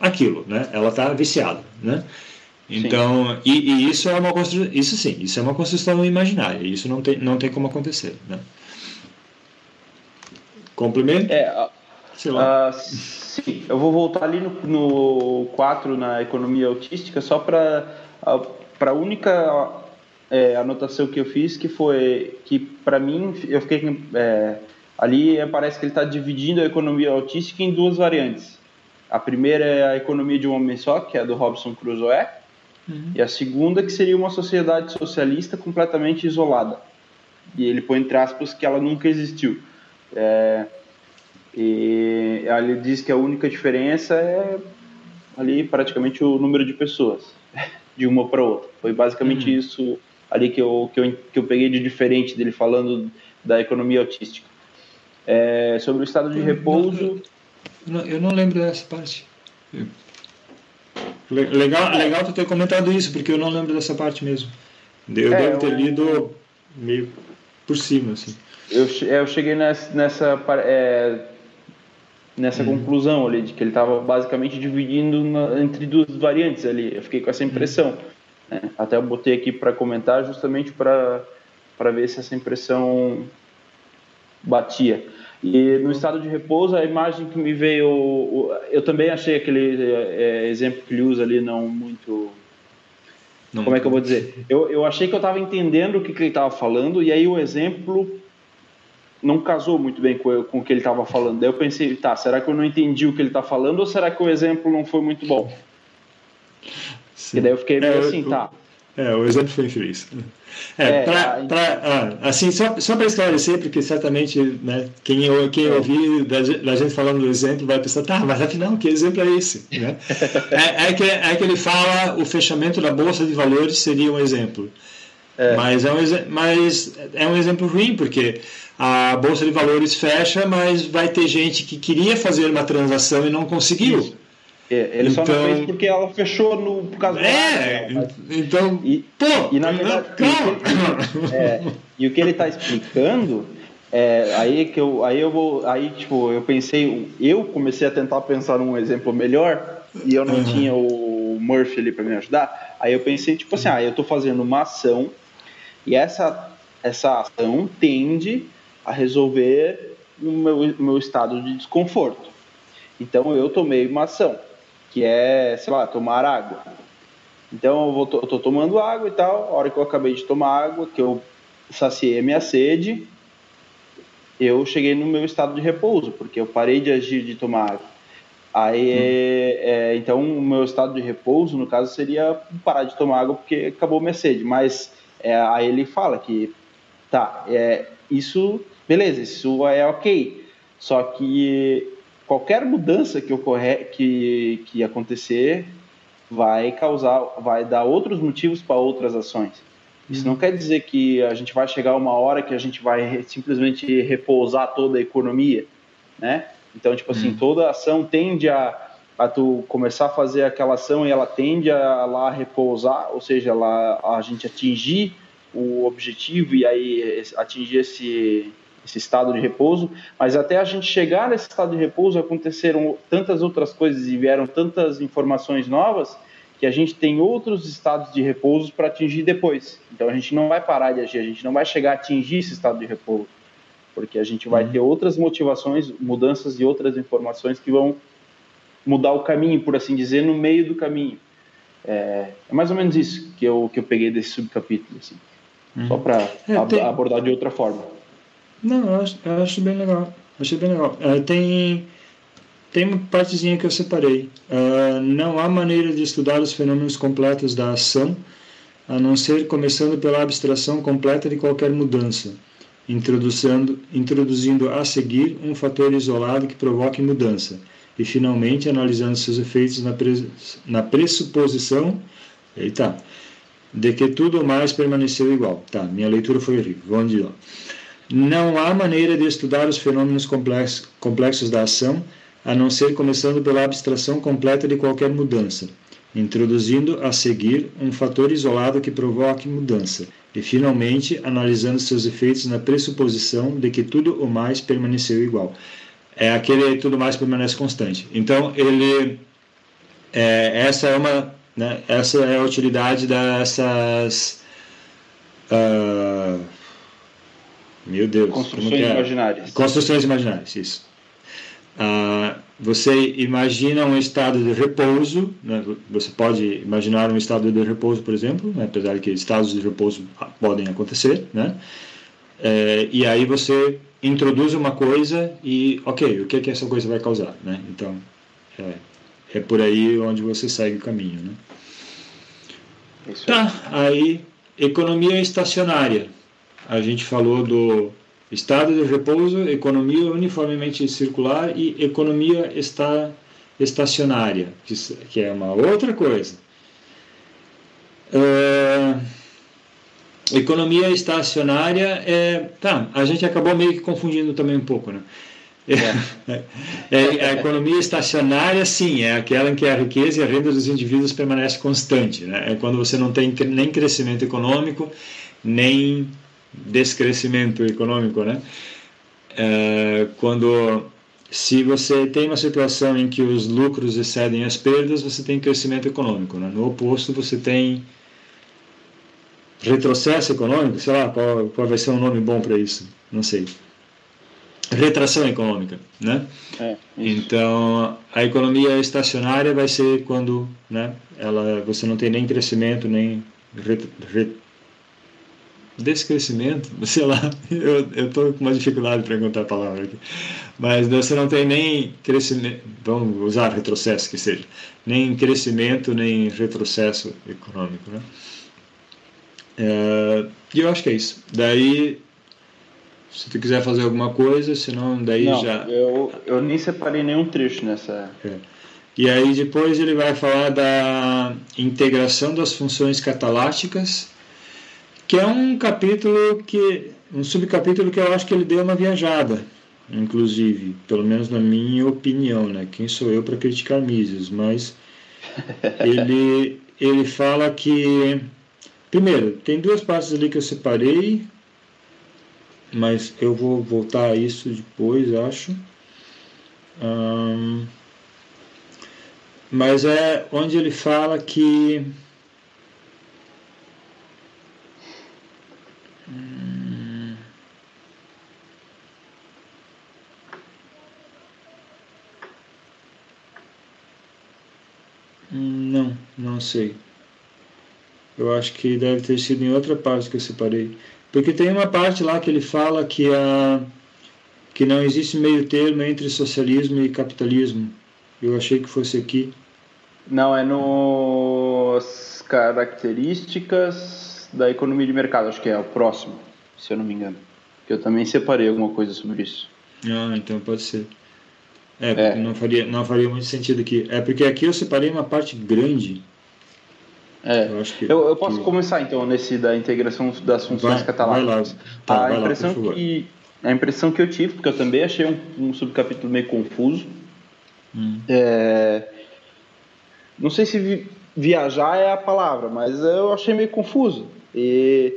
aquilo, né? Ela está viciada, né? Então, e, e, isso é uma construção, isso sim, isso é uma construção imaginária, isso não tem, não tem como acontecer, né? Complemento?
É, uh, sim, eu vou voltar ali no, no 4, na economia autística, só para a única é, anotação que eu fiz, que foi que, para mim, eu fiquei. É, ali parece que ele está dividindo a economia autística em duas variantes. A primeira é a economia de um homem só, que é a do Robson Crusoe, uhum. e a segunda que seria uma sociedade socialista completamente isolada. E ele põe entre aspas que ela nunca existiu. É, e ele diz que a única diferença é ali praticamente o número de pessoas, <laughs> de uma para outra. Foi basicamente uhum. isso ali que eu, que, eu, que eu peguei de diferente dele falando da economia autística. É, sobre o estado de repouso.
Não, eu não lembro dessa parte. Legal, legal tu ter comentado isso, porque eu não lembro dessa parte mesmo. Eu é, devo ter lido meio por cima, assim.
Eu, é, eu cheguei nessa, nessa, é, nessa uhum. conclusão ali, de que ele estava basicamente dividindo na, entre duas variantes ali. Eu fiquei com essa impressão. Uhum. Né? Até eu botei aqui para comentar justamente para ver se essa impressão batia. E no estado de repouso, a imagem que me veio. Eu também achei aquele é, exemplo que ele usa ali não muito. Não como é que eu vou dizer? Eu, eu achei que eu estava entendendo o que, que ele estava falando, e aí o exemplo não casou muito bem com, com o que ele estava falando. Daí eu pensei, tá, será que eu não entendi o que ele está falando ou será que o exemplo não foi muito bom? Sim. E daí eu fiquei meio é, assim, tá.
É, o exemplo foi infeliz. É, é pra, pra, ah, assim, só, só para esclarecer, porque certamente né, quem, eu, quem ouvir da, da, gente falando do exemplo vai pensar, tá, mas afinal, que exemplo é esse? Né? <laughs> é, é, que, é que ele fala o fechamento da Bolsa de Valores seria um exemplo. É. Mas, é um, mas é um exemplo ruim, porque a bolsa de valores fecha, mas vai ter gente que queria fazer uma transação e não conseguiu.
É, ele então, só não fez porque ela fechou no, por causa
é, do né? então,
e,
pô,
e na verdade, e, <laughs> é, e o que ele está explicando é, aí que eu, aí eu vou, aí tipo, eu pensei, eu comecei a tentar pensar num exemplo melhor e eu não uhum. tinha o Murphy ali para me ajudar. Aí eu pensei tipo assim, ah, eu estou fazendo uma ação e essa essa ação tende a resolver o meu, meu estado de desconforto. Então eu tomei uma ação, que é, sei lá, tomar água. Então eu, vou, eu tô tomando água e tal, a hora que eu acabei de tomar água, que eu saciei a minha sede, eu cheguei no meu estado de repouso, porque eu parei de agir de tomar água. Aí, hum. é, então, o meu estado de repouso, no caso, seria parar de tomar água porque acabou minha sede. Mas é, aí ele fala que, tá, é, isso, beleza, isso é ok. Só que qualquer mudança que ocorrer, que, que acontecer, vai causar, vai dar outros motivos para outras ações. Isso não quer dizer que a gente vai chegar uma hora que a gente vai simplesmente repousar toda a economia, né? Então, tipo assim, hum. toda ação tende a, a tu começar a fazer aquela ação e ela tende a lá repousar, ou seja, lá a gente atingir o objetivo e aí atingir esse esse estado de repouso, mas até a gente chegar nesse estado de repouso aconteceram tantas outras coisas e vieram tantas informações novas que a gente tem outros estados de repouso para atingir depois. Então a gente não vai parar de agir, a gente não vai chegar a atingir esse estado de repouso, porque a gente vai uhum. ter outras motivações, mudanças e outras informações que vão mudar o caminho, por assim dizer, no meio do caminho. É, é mais ou menos isso que eu, que eu peguei desse subcapítulo, assim. Uhum. Só para é, tem... abordar de outra forma.
Não, eu acho, eu acho bem legal. Achei bem legal. Uh, tem, tem uma partezinha que eu separei. Uh, não há maneira de estudar os fenômenos completos da ação, a não ser começando pela abstração completa de qualquer mudança, introduzindo, introduzindo a seguir um fator isolado que provoque mudança, e finalmente analisando seus efeitos na, pre, na pressuposição eita, de que tudo mais permaneceu igual. Tá, minha leitura foi horrível. Vamos de lá. Não há maneira de estudar os fenômenos complexos da ação, a não ser começando pela abstração completa de qualquer mudança, introduzindo a seguir um fator isolado que provoque mudança, e finalmente analisando seus efeitos na pressuposição de que tudo o mais permaneceu igual. É aquele tudo mais permanece constante. Então ele é, essa é uma né, essa é a utilidade dessas uh, meu Deus.
Construções é? imaginárias.
Construções imaginárias, isso. Ah, você imagina um estado de repouso, né? você pode imaginar um estado de repouso, por exemplo, né? apesar de que estados de repouso podem acontecer, né? É, e aí você introduz uma coisa e, ok, o que, que essa coisa vai causar, né? Então, é, é por aí onde você segue o caminho, né? Tá, aí, economia estacionária a gente falou do estado de repouso, economia uniformemente circular e economia está estacionária, que é uma outra coisa. Uh, economia estacionária é. Tá, a gente acabou meio que confundindo também um pouco, né? <laughs> É. É, a economia estacionária, sim, é aquela em que a riqueza e a renda dos indivíduos permanece constante. Né? É quando você não tem nem crescimento econômico, nem descrescimento econômico, né? É, quando se você tem uma situação em que os lucros excedem as perdas, você tem crescimento econômico. Né? No oposto, você tem retrocesso econômico, sei lá, qual, qual vai ser um nome bom para isso? Não sei. Retração econômica, né? É, então, a economia estacionária vai ser quando, né, ela, você não tem nem crescimento, nem ret, ret, descrescimento, <laughs> sei lá, eu estou com uma dificuldade para encontrar a palavra aqui, mas você não tem nem crescimento, vamos usar retrocesso que seja, nem crescimento nem retrocesso econômico, né? É, e eu acho que é isso. Daí, se tu quiser fazer alguma coisa, senão daí
não,
já...
Eu, eu nem separei nenhum trecho nessa...
É. E aí depois ele vai falar da integração das funções cataláticas que é um capítulo que um subcapítulo que eu acho que ele deu uma viajada, inclusive, pelo menos na minha opinião, né? Quem sou eu para criticar Mises, mas <laughs> ele ele fala que primeiro, tem duas partes ali que eu separei, mas eu vou voltar a isso depois, acho. mas é onde ele fala que Não, sei. Eu acho que deve ter sido em outra parte que eu separei. Porque tem uma parte lá que ele fala que, a, que não existe meio termo entre socialismo e capitalismo. Eu achei que fosse aqui.
Não, é nos características da economia de mercado, acho que é o próximo, se eu não me engano. Que eu também separei alguma coisa sobre isso.
Ah, então pode ser. É, é. Não, faria, não faria muito sentido aqui. É porque aqui eu separei uma parte grande.
É. Eu, que, eu, eu posso que... começar então nesse da integração das funções cataláticas. Tá, a impressão lá, que a impressão que eu tive, porque eu também achei um, um subcapítulo meio confuso. Hum. É, não sei se vi, viajar é a palavra, mas eu achei meio confuso. E,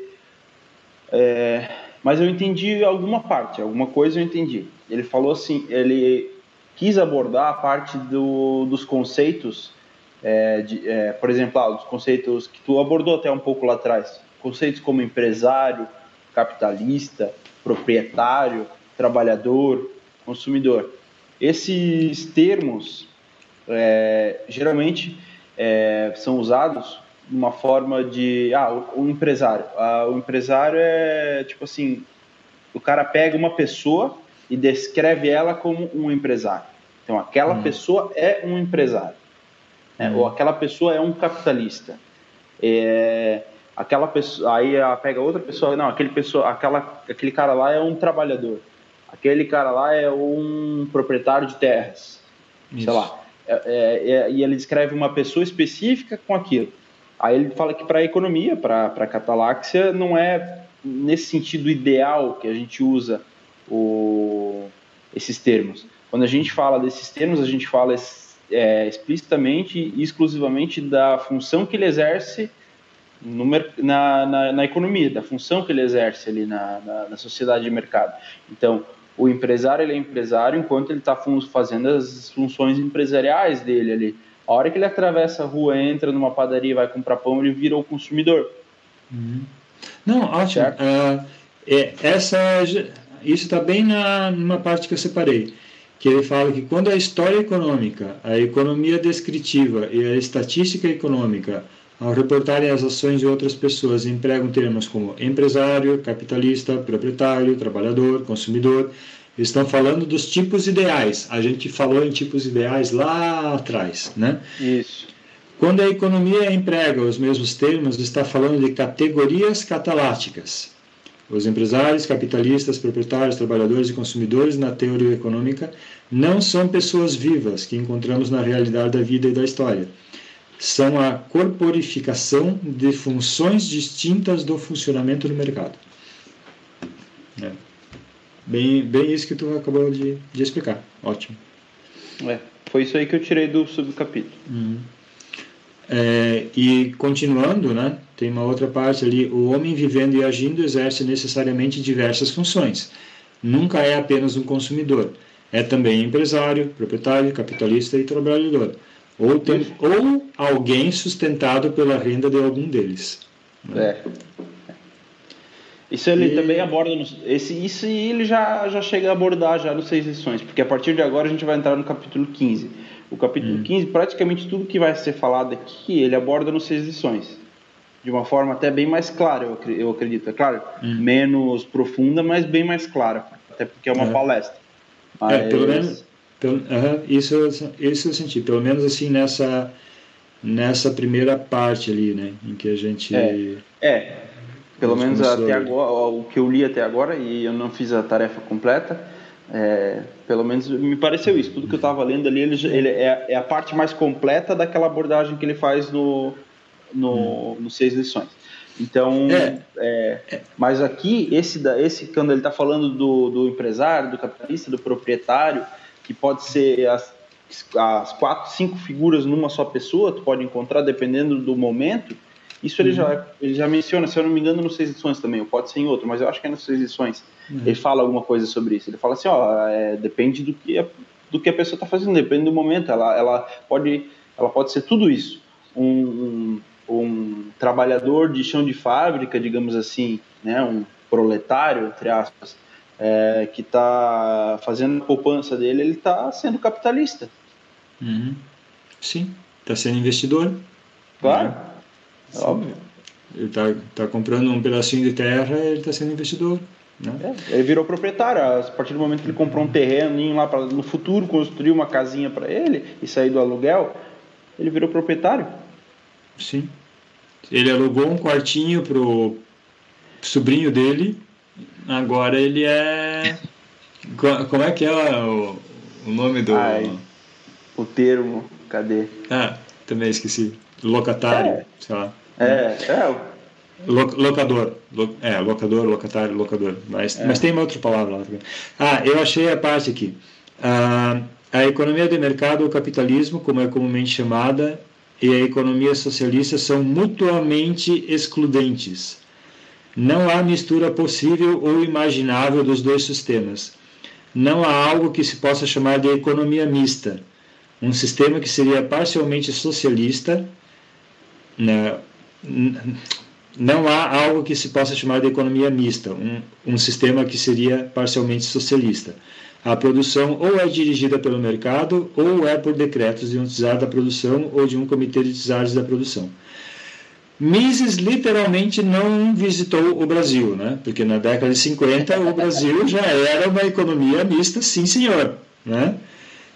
é, mas eu entendi alguma parte, alguma coisa eu entendi. Ele falou assim, ele quis abordar a parte do, dos conceitos, é, de, é, por exemplo, ah, os conceitos que tu abordou até um pouco lá atrás, conceitos como empresário, capitalista, proprietário, trabalhador, consumidor. Esses termos é, geralmente é, são usados de uma forma de ah, o, o empresário. Ah, o empresário é tipo assim, o cara pega uma pessoa e descreve ela como um empresário. Então, aquela uhum. pessoa é um empresário, né? ou aquela pessoa é um capitalista. É, aquela pessoa, aí pega outra pessoa, não, aquele pessoa, aquela, aquele cara lá é um trabalhador, aquele cara lá é um proprietário de terras, Isso. sei lá. É, é, é, e ele descreve uma pessoa específica com aquilo. Aí ele fala que para a economia, para a cataláxia, não é nesse sentido ideal que a gente usa o, esses termos. Quando a gente fala desses termos, a gente fala é, explicitamente e exclusivamente da função que ele exerce no, na, na, na, economia, da função que ele exerce ali na, na, na sociedade de mercado. Então, o empresário ele é empresário enquanto ele está fazendo as funções empresariais dele ali. A hora que ele atravessa a rua, entra numa padaria, vai comprar pão, ele vira o consumidor.
Uhum. Não, ótimo. Uh, é, essa isso está bem na, numa parte que eu separei, que ele fala que quando a história econômica, a economia descritiva e a estatística econômica, ao reportarem as ações de outras pessoas, empregam termos como empresário, capitalista, proprietário, trabalhador, consumidor, estão falando dos tipos ideais. A gente falou em tipos ideais lá atrás, né?
Isso.
Quando a economia emprega os mesmos termos, está falando de categorias cataláticas. Os empresários, capitalistas, proprietários, trabalhadores e consumidores na teoria econômica não são pessoas vivas que encontramos na realidade da vida e da história. São a corporificação de funções distintas do funcionamento do mercado. É. Bem, bem isso que tu acabou de, de explicar. Ótimo.
É, foi isso aí que eu tirei do subcapítulo.
Uhum. É, e continuando, né, tem uma outra parte ali: o homem vivendo e agindo exerce necessariamente diversas funções. Nunca é apenas um consumidor. É também empresário, proprietário, capitalista e trabalhador. Ou, tem, ou alguém sustentado pela renda de algum deles.
Né? É. Isso ele e... também aborda. No, esse, isso ele já, já chega a abordar já nos seis lições, porque a partir de agora a gente vai entrar no capítulo 15 o capítulo hum. 15, praticamente tudo que vai ser falado aqui, ele aborda nos seis lições. De uma forma até bem mais clara, eu acredito. É claro, hum. menos profunda, mas bem mais clara. Até porque é uma é. palestra.
Mas... É, pelo menos. Pelo, uh, isso, isso eu senti. Pelo menos assim nessa, nessa primeira parte ali, né? Em que a gente.
É. é pelo menos até agora, o que eu li até agora, e eu não fiz a tarefa completa é, pelo menos me pareceu isso. Tudo que eu estava lendo ali, ele, ele é, é, a parte mais completa daquela abordagem que ele faz no, no, hum. no Seis Lições. Então, é. é. mas aqui, esse, esse quando ele está falando do, do empresário, do capitalista, do proprietário, que pode ser as, as quatro, cinco figuras numa só pessoa, tu pode encontrar dependendo do momento, isso ele, uhum. já, ele já menciona, se eu não me engano, nos seis lições também, ou pode ser em outro, mas eu acho que é nas seis lições. Uhum. Ele fala alguma coisa sobre isso. Ele fala assim, ó, é, depende do que a, do que a pessoa está fazendo, depende do momento. Ela, ela, pode, ela pode ser tudo isso. Um, um, um trabalhador de chão de fábrica, digamos assim, né, um proletário, entre aspas, é, que está fazendo a poupança dele, ele está sendo capitalista.
Uhum. Sim, está sendo investidor.
Claro. Sim. Óbvio.
Ele está tá comprando um pedacinho de terra, ele está sendo investidor. Né?
É, ele virou proprietário. A partir do momento que ele comprou um terreno lá para no futuro construir uma casinha para ele e sair do aluguel, ele virou proprietário.
Sim. Ele alugou um quartinho pro sobrinho dele. Agora ele é. Como é que é o, o nome do. Ai,
o termo, cadê?
Ah, também esqueci. Locatário, é. sei lá.
É, é.
Locador. É, locador, locatário, locador. Mas, é. mas tem uma outra palavra lá também. Ah, eu achei a parte aqui. Ah, a economia de mercado, o capitalismo, como é comumente chamada, e a economia socialista são mutuamente excludentes. Não há mistura possível ou imaginável dos dois sistemas. Não há algo que se possa chamar de economia mista, um sistema que seria parcialmente socialista. Né? Não há algo que se possa chamar de economia mista, um, um sistema que seria parcialmente socialista. A produção ou é dirigida pelo mercado ou é por decretos de um czar da produção ou de um comitê de czares da produção. Mises literalmente não visitou o Brasil, né? porque na década de 50 o Brasil já era uma economia mista, sim senhor. Né?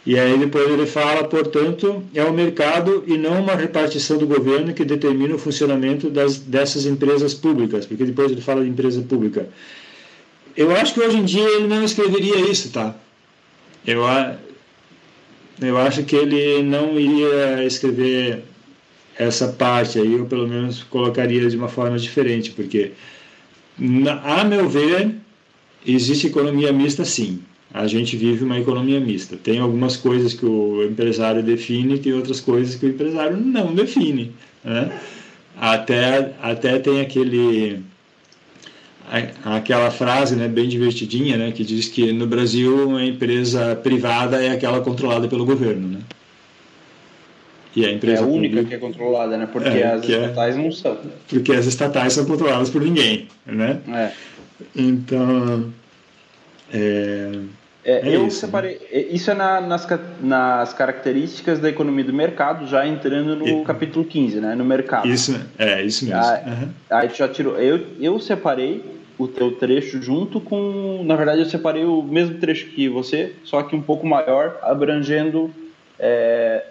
E aí depois ele fala, portanto, é o mercado e não uma repartição do governo que determina o funcionamento das, dessas empresas públicas, porque depois ele fala de empresa pública. Eu acho que hoje em dia ele não escreveria isso, tá? Eu, eu acho que ele não iria escrever essa parte aí, eu pelo menos colocaria de uma forma diferente, porque, a meu ver, existe economia mista sim. A gente vive uma economia mista. Tem algumas coisas que o empresário define, tem outras coisas que o empresário não define. Né? Até, até tem aquele aquela frase né, bem divertidinha né, que diz que no Brasil uma empresa privada é aquela controlada pelo governo. Né?
E a empresa é a única pública, que é controlada, né? Porque é, as é estatais é, não são.
Porque as estatais são controladas por ninguém, né?
É.
Então, é,
é, é eu isso, né? separei. Né? Isso é na, nas, nas características da economia do mercado, já entrando no e, capítulo 15, né? No mercado.
Isso, é, isso mesmo. Aí,
uhum. aí tu já tirou. Eu, eu separei o teu trecho junto com. Na verdade, eu separei o mesmo trecho que você, só que um pouco maior, abrangendo é,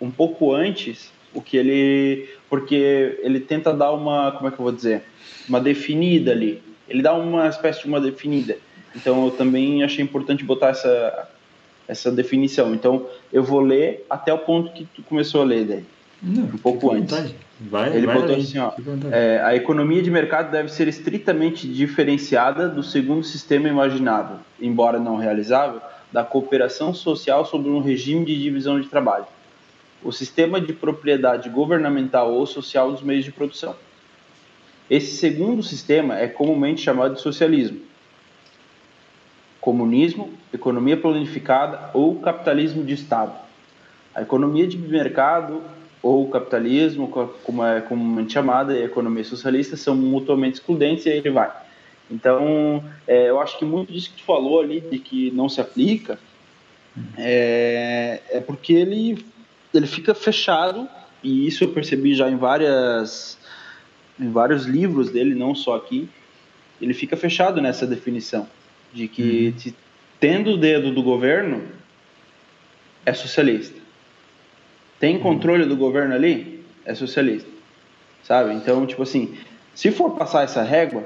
um pouco antes o que ele. Porque ele tenta dar uma. Como é que eu vou dizer? Uma definida ali. Ele dá uma espécie de uma definida. Então eu também achei importante botar essa, essa definição. Então eu vou ler até o ponto que tu começou a ler daí. Não, um pouco antes.
Vai,
Ele
vai
botou assim, ó, é, a economia de mercado deve ser estritamente diferenciada do segundo sistema imaginável, embora não realizável, da cooperação social sobre um regime de divisão de trabalho o sistema de propriedade governamental ou social dos meios de produção. Esse segundo sistema é comumente chamado de socialismo, comunismo, economia planificada ou capitalismo de Estado. A economia de mercado ou capitalismo, como é comumente chamada, e a economia socialista são mutuamente excludentes e aí ele vai. Então, é, eu acho que muito disso que tu falou ali, de que não se aplica, é, é porque ele ele fica fechado e isso eu percebi já em várias em vários livros dele, não só aqui. Ele fica fechado nessa definição de que uhum. tendo o dedo do governo é socialista. Tem uhum. controle do governo ali é socialista. Sabe? Então, tipo assim, se for passar essa régua,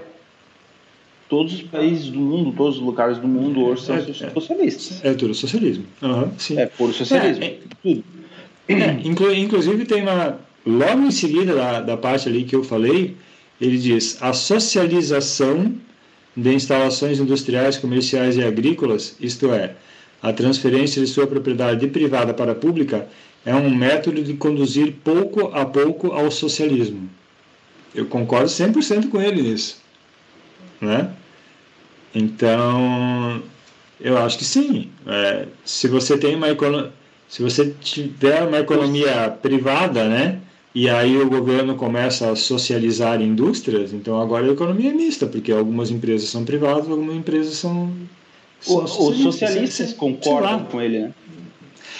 todos os países do mundo, todos os lugares do mundo hoje são é, socialistas.
É, é tudo socialismo. Uhum, sim.
É puro socialismo. É, é, tudo.
É, inclu, inclusive tem uma logo em seguida da, da parte ali que eu falei, ele diz a socialização de instalações industriais, comerciais e agrícolas, isto é, a transferência de sua propriedade de privada para pública, é um método de conduzir pouco a pouco ao socialismo. Eu concordo 100% com ele nisso. Né? Então, eu acho que sim. É, se você tem uma economia se você tiver uma economia privada, né? E aí o governo começa a socializar indústrias, então agora a economia é mista, porque algumas empresas são privadas, algumas empresas são.
são os socialistas concordam com ele, né?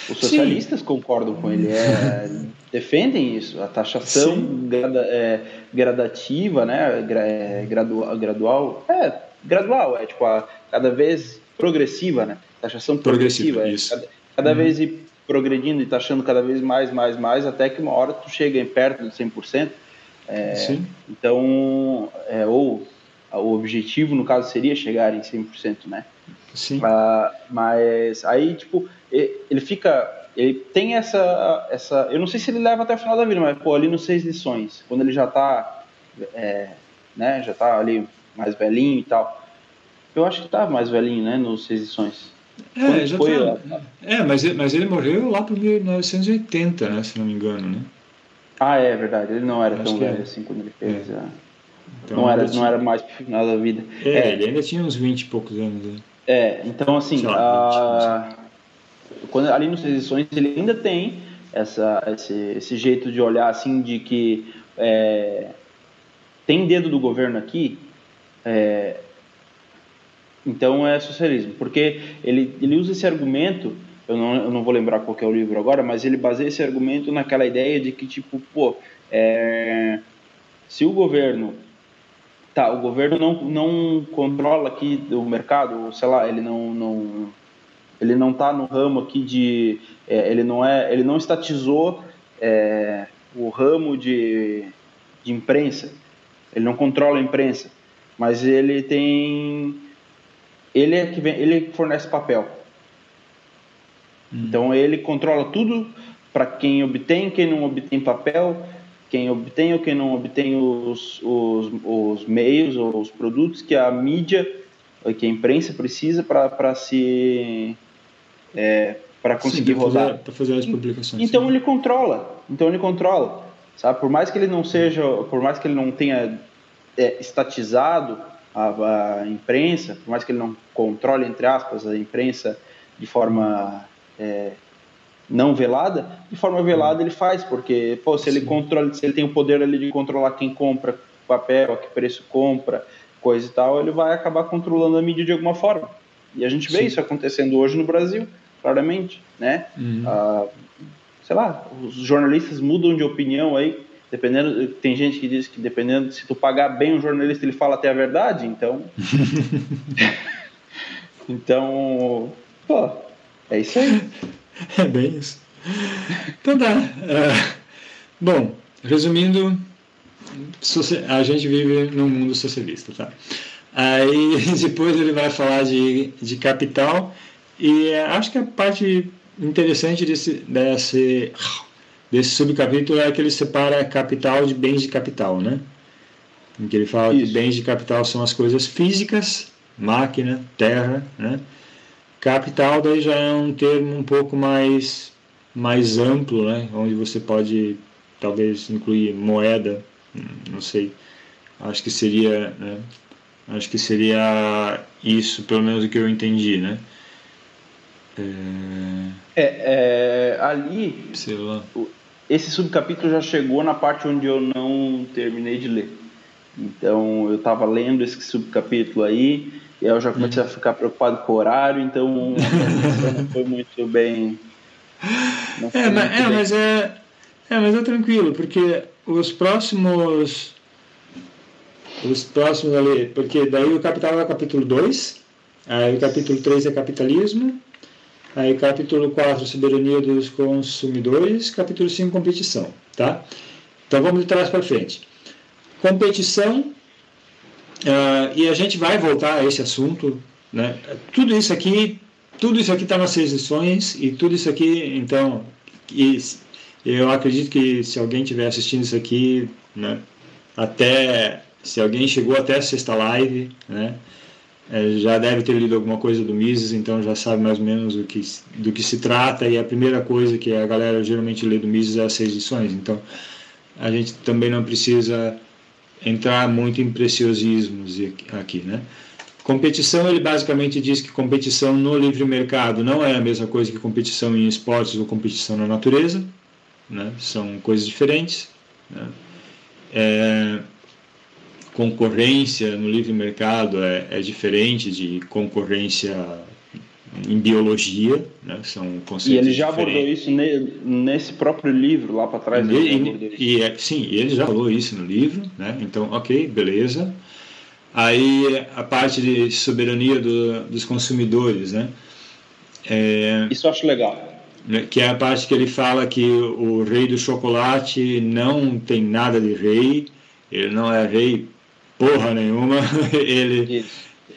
Os socialistas Sim. concordam com ele, é, defendem isso, a taxação grada, é, gradativa, né, é, gradual, gradual, é gradual, é tipo a, cada vez progressiva, né, taxação progressiva, progressiva é, cada, cada uhum. vez ir progredindo e taxando cada vez mais, mais, mais, até que uma hora tu chega em perto de 100%. É, Sim. Então, é, ou o objetivo, no caso, seria chegar em 100%, né?
Sim. Ah,
mas aí, tipo, ele fica. Ele tem essa, essa. Eu não sei se ele leva até o final da vida, mas, pô, ali nos seis lições, quando ele já tá. É, né, já tá ali mais velhinho e tal. Eu acho que tá mais velhinho, né, nos seis lições.
É, já foi, tá, é mas, mas ele morreu lá por 1980, né, se não me engano, né?
Ah, é verdade. Ele não era acho tão velho é. assim quando ele fez é. a... Então, não, era, tinha... não era mais pro final da vida.
É, é, ele ainda tinha uns 20 e poucos anos. Né?
É, então assim, lá, a... quando, ali nos Seis ele ainda tem essa, esse, esse jeito de olhar assim de que é, tem dedo do governo aqui, é, então é socialismo, porque ele, ele usa esse argumento, eu não, eu não vou lembrar qual é o livro agora, mas ele baseia esse argumento naquela ideia de que tipo, pô, é, se o governo tá, o governo não, não controla aqui o mercado, sei lá, ele não, não ele não está no ramo aqui de, é, ele não é, ele não estatizou é, o ramo de, de imprensa, ele não controla a imprensa, mas ele tem, ele é que vem, ele fornece papel. Hum. Então ele controla tudo para quem obtém, quem não obtém papel, quem obtém ou quem não obtém os, os, os meios ou os produtos que a mídia, que a imprensa precisa para se é, para conseguir
Sim,
rodar.
Para fazer as publicações.
Então sim. ele controla. Então ele controla, sabe? Por mais que ele não seja, por mais que ele não tenha é, estatizado a, a, imprensa, por mais que ele não controle entre aspas a imprensa de forma é, não velada, de forma velada ele faz, porque pô, se ele controla, se ele tem o poder ali de controlar quem compra papel, a que preço compra, coisa e tal, ele vai acabar controlando a mídia de alguma forma. E a gente vê Sim. isso acontecendo hoje no Brasil, claramente, né? Uhum. Ah, sei lá, os jornalistas mudam de opinião aí, dependendo, tem gente que diz que dependendo, se tu pagar bem o jornalista, ele fala até a verdade, então... <laughs> então, pô, é isso aí. <laughs>
É bem isso. Então tá. Uh, bom, resumindo, a gente vive num mundo socialista, tá? Aí <laughs> depois ele vai falar de, de capital e acho que a parte interessante desse, desse, desse subcapítulo é que ele separa capital de bens de capital, né? Em que ele fala Isso. que bens de capital são as coisas físicas, máquina, terra, né? Capital daí já é um termo um pouco mais, mais amplo, né? onde você pode talvez incluir moeda, não sei. Acho que seria, né? acho que seria isso, pelo menos o que eu entendi, né?
É, é, é ali, sei lá. Esse subcapítulo já chegou na parte onde eu não terminei de ler. Então eu estava lendo esse subcapítulo aí e eu já comecei a ficar preocupado com o horário, então <laughs> não foi muito bem.
é, mas, é, bem. mas é, é, mas é tranquilo, porque os próximos. Os próximos ali, porque daí o capital é o capítulo 2, aí o capítulo 3 é capitalismo, aí capítulo 4 soberania dos consumidores, capítulo 5 competição, tá? Então vamos de trás para frente. Competição Uh, e a gente vai voltar a esse assunto, né? Tudo isso aqui, tudo isso aqui está nas lições e tudo isso aqui, então, e eu acredito que se alguém estiver assistindo isso aqui, né? Até se alguém chegou até sexta live, né? É, já deve ter lido alguma coisa do Mises, então já sabe mais ou menos do que, do que se trata. E a primeira coisa que a galera geralmente lê do Mises é as seis lições. Então a gente também não precisa entrar muito em preciosismos aqui, né? Competição, ele basicamente diz que competição no livre mercado não é a mesma coisa que competição em esportes ou competição na natureza, né? São coisas diferentes. Né? É, concorrência no livre mercado é, é diferente de concorrência em biologia, né? são conceitos
E ele já diferentes. abordou isso ne, nesse próprio livro, lá para trás.
E, e, e é, sim, ele já falou isso no livro, né? então, ok, beleza. Aí a parte de soberania do, dos consumidores, né?
É, isso eu acho legal.
Né, que é a parte que ele fala que o rei do chocolate não tem nada de rei, ele não é rei porra nenhuma, <laughs> ele,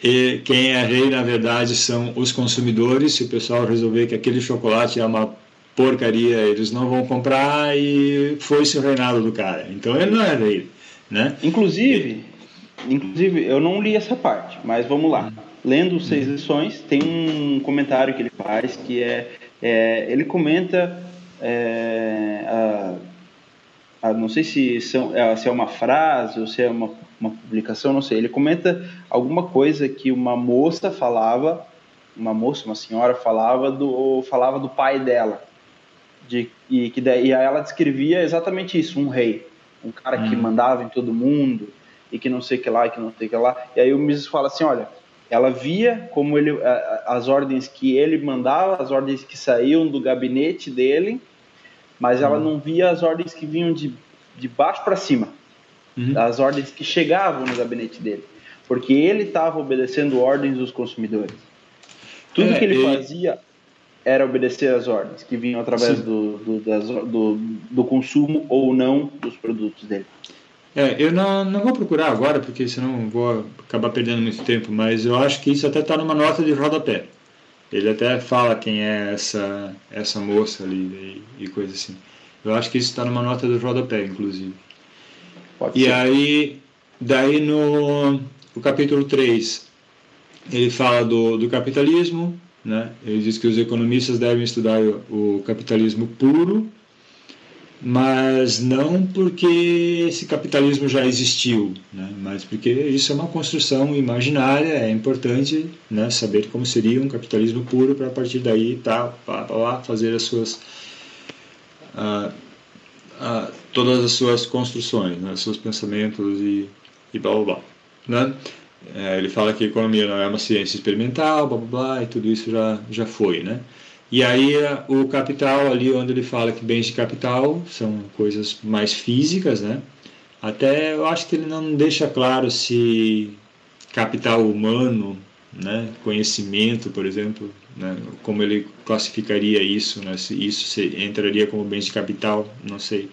e quem é rei na verdade são os consumidores. Se o pessoal resolver que aquele chocolate é uma porcaria, eles não vão comprar e foi-se o reinado do cara. Então ele não é rei, né?
Inclusive, inclusive eu não li essa parte, mas vamos lá. Lendo seis lições, tem um comentário que ele faz que é é, ele comenta, é, a, não sei se, são, é, se é uma frase ou se é uma, uma publicação, não sei. Ele comenta alguma coisa que uma moça falava, uma moça, uma senhora falava do, falava do pai dela. De, e, que daí, e ela descrevia exatamente isso, um rei. Um cara que uhum. mandava em todo mundo e que não sei que lá, e que não sei que lá. E aí o Mises fala assim, olha, ela via como ele as ordens que ele mandava, as ordens que saíam do gabinete dele, mas ela uhum. não via as ordens que vinham de, de baixo para cima, uhum. as ordens que chegavam no gabinete dele, porque ele estava obedecendo ordens dos consumidores. Tudo é, que ele fazia era obedecer às ordens que vinham através do, do, das, do, do consumo ou não dos produtos dele.
É, eu não, não vou procurar agora, porque senão vou acabar perdendo muito tempo, mas eu acho que isso até está numa nota de rodapé. Ele até fala quem é essa, essa moça ali e, e coisa assim. Eu acho que isso está numa nota de rodapé, inclusive. Pode e ser. aí, daí no, no capítulo 3, ele fala do, do capitalismo, né? ele diz que os economistas devem estudar o, o capitalismo puro, mas não porque esse capitalismo já existiu, né? mas porque isso é uma construção imaginária, é importante né, saber como seria um capitalismo puro para a partir daí tá, lá fazer as suas ah, ah, todas as suas construções, né, seus pensamentos e, e blá blá blá. Né? É, ele fala que a economia não é uma ciência experimental, blá blá blá, e tudo isso já, já foi, né? E aí o capital ali onde ele fala que bens de capital são coisas mais físicas, né? Até eu acho que ele não deixa claro se capital humano, né, conhecimento, por exemplo, né, como ele classificaria isso, né, se isso entraria como bens de capital, não sei.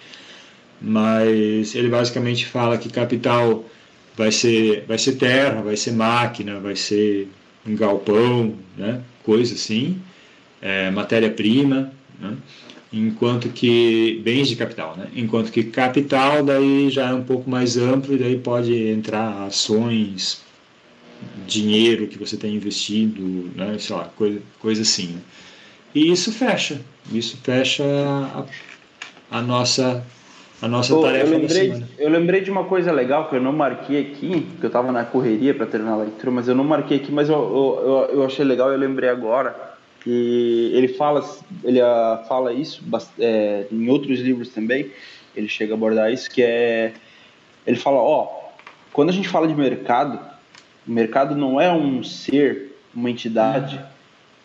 Mas ele basicamente fala que capital vai ser vai ser terra, vai ser máquina, vai ser um galpão, né, coisa assim é, matéria-prima, né? enquanto que bens de capital, né? enquanto que capital daí já é um pouco mais amplo e daí pode entrar ações, dinheiro que você tem investido, né? sei lá, coisa, coisa assim. Né? E isso fecha, isso fecha a, a nossa a nossa Pô, tarefa
eu lembrei, eu lembrei de uma coisa legal que eu não marquei aqui, que eu estava na correria para terminar a leitura, mas eu não marquei aqui, mas eu, eu, eu achei legal, eu lembrei agora que ele fala, ele ah, fala isso é, em outros livros também, ele chega a abordar isso, que é, ele fala, ó, quando a gente fala de mercado, o mercado não é um ser, uma entidade,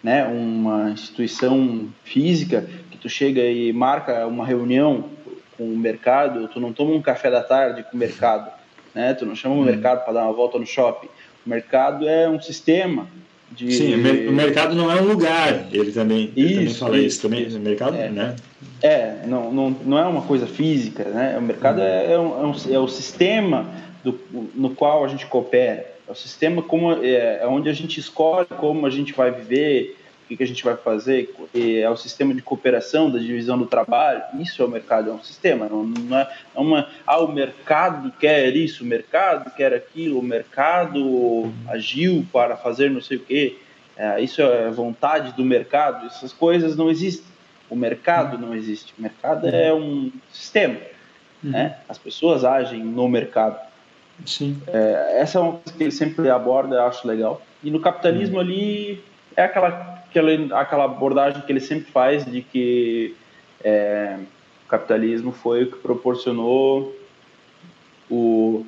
né, uma instituição física que tu chega e marca uma reunião com o mercado, tu não toma um café da tarde com o mercado, né, tu não chama o uhum. mercado para dar uma volta no shopping. O mercado é um sistema,
de... Sim, o mercado não é um lugar, ele também, ele também fala isso, isso também, o mercado,
é,
né?
É, não, não, não é uma coisa física, né? O mercado é, é, um, é, um, é o sistema do, no qual a gente coopera, é o sistema como, é, é onde a gente escolhe como a gente vai viver, o que, a gente vai fazer, é o sistema de cooperação, da divisão do trabalho, isso é o mercado, é um sistema, não, não é, é uma, ah, o mercado quer isso, o mercado quer aquilo, o mercado agiu para fazer não sei o quê, é, isso é vontade do mercado, essas coisas não existem, o mercado não existe, o mercado é um sistema, uhum. né? as pessoas agem no mercado. Sim. É, essa é uma coisa que ele sempre aborda, eu acho legal. E no capitalismo uhum. ali é aquela aquela, aquela abordagem que ele sempre faz de que é, o capitalismo foi o que proporcionou o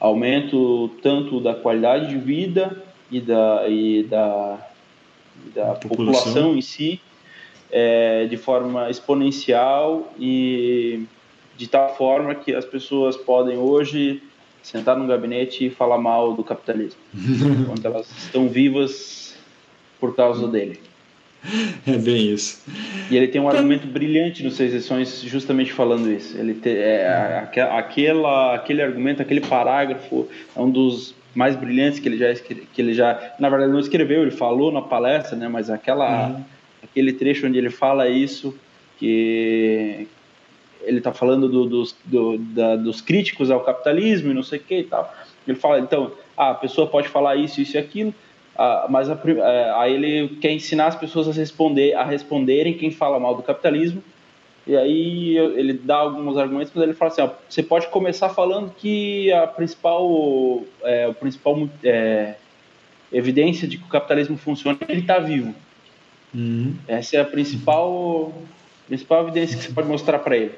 aumento tanto da qualidade de vida e da, e da da população. população em si é, de forma exponencial e de tal forma que as pessoas podem hoje sentar no gabinete e falar mal do capitalismo, <laughs> quando elas estão vivas por causa dele. <laughs>
É bem isso.
E ele tem um argumento brilhante nos seis sessões justamente falando isso. Ele te, é, aquela, aquele argumento, aquele parágrafo é um dos mais brilhantes que ele já que ele já na verdade não escreveu, ele falou na palestra, né? Mas aquela uhum. aquele trecho onde ele fala isso que ele está falando do, dos, do, da, dos críticos ao capitalismo e não sei o que e tal. Ele fala, então, ah, a pessoa pode falar isso, isso e aquilo, ah, mas a, é, aí ele quer ensinar as pessoas a, responder, a responderem quem fala mal do capitalismo. E aí ele dá alguns argumentos, mas ele fala assim: ó, você pode começar falando que a principal, é, o principal é, evidência de que o capitalismo funciona é ele está vivo. Uhum. Essa é a principal, principal evidência que você pode mostrar para ele.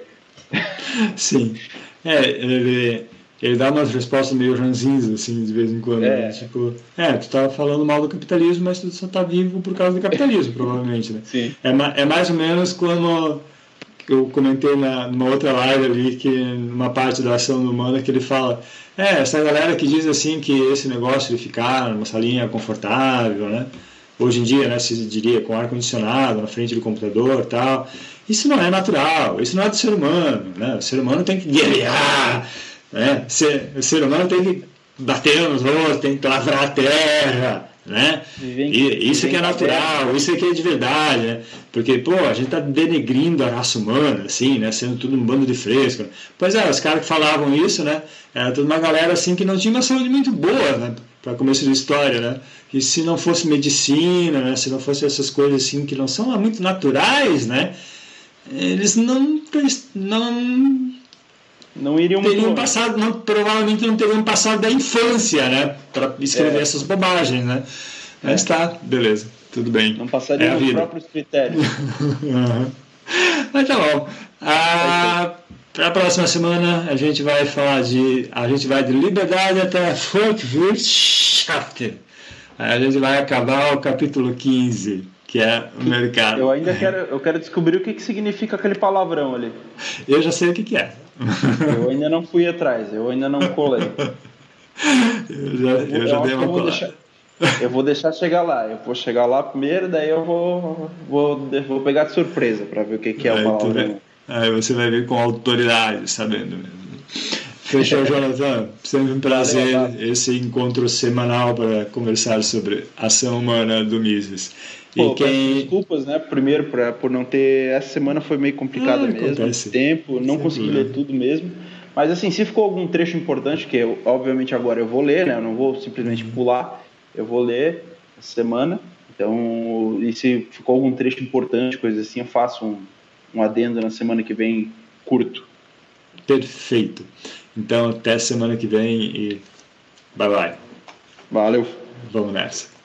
Sim. É, ele, ele dá umas respostas meio ranzinhas, assim, de vez em quando. É. Né? Tipo, é, tu tá falando mal do capitalismo, mas tu só tá vivo por causa do capitalismo, <laughs> provavelmente, né?
Sim.
É, é mais ou menos como eu comentei na, numa outra live ali, que numa parte da ação humana, que ele fala, é, essa galera que diz assim que esse negócio de ficar numa salinha confortável, né? Hoje em dia, né, se diria com ar-condicionado na frente do computador tal, isso não é natural, isso não é do ser humano, né? O ser humano tem que guerrear, né? O ser humano tem que bater nos outros, tem que lavrar a terra, né? E isso que é natural, isso que é de verdade, né? Porque, pô, a gente tá denegrindo a raça humana, assim, né? Sendo tudo um bando de fresco. Pois é, os caras que falavam isso, né? Era toda uma galera, assim, que não tinha uma saúde muito boa, né? Para começo de história, né? E se não fosse medicina, né? Se não fosse essas coisas, assim, que não são muito naturais, né? eles não não
não iriam
teriam passado não provavelmente não teriam passado da infância né para escrever é. essas bobagens né é. mas tá beleza tudo bem
não passariam é os próprios critérios
uhum. <laughs> mas tá bom a para a próxima semana a gente vai falar de a gente vai de liberdade até Volkswirtschaft a gente vai acabar o capítulo 15 que é o mercado.
Eu ainda quero, eu quero descobrir o que, que significa aquele palavrão ali.
Eu já sei o que, que é.
Eu ainda não fui atrás, eu ainda não colei. <laughs>
Eu já, eu, eu já dei uma
deixar, eu vou deixar chegar lá. Eu vou chegar lá primeiro, daí eu vou, vou, vou pegar de surpresa para ver o que, que é o palavrão.
Aí você vai ver com autoridade, sabendo mesmo. Fechou, <laughs> Jonathan. Sempre um prazer Valeu, esse encontro semanal para conversar sobre ação humana do Mises.
Pô, quem... desculpas, né? Primeiro, pra, por não ter. Essa semana foi meio complicada ah, mesmo. Acontece. Tempo, não Sem consegui problema. ler tudo mesmo. Mas assim, se ficou algum trecho importante, que eu, obviamente agora eu vou ler, né? Eu não vou simplesmente uhum. pular, eu vou ler essa semana. Então, e se ficou algum trecho importante, coisa assim, eu faço um, um adendo na semana que vem curto.
Perfeito. Então, até semana que vem e bye bye.
Valeu.
Vamos nessa.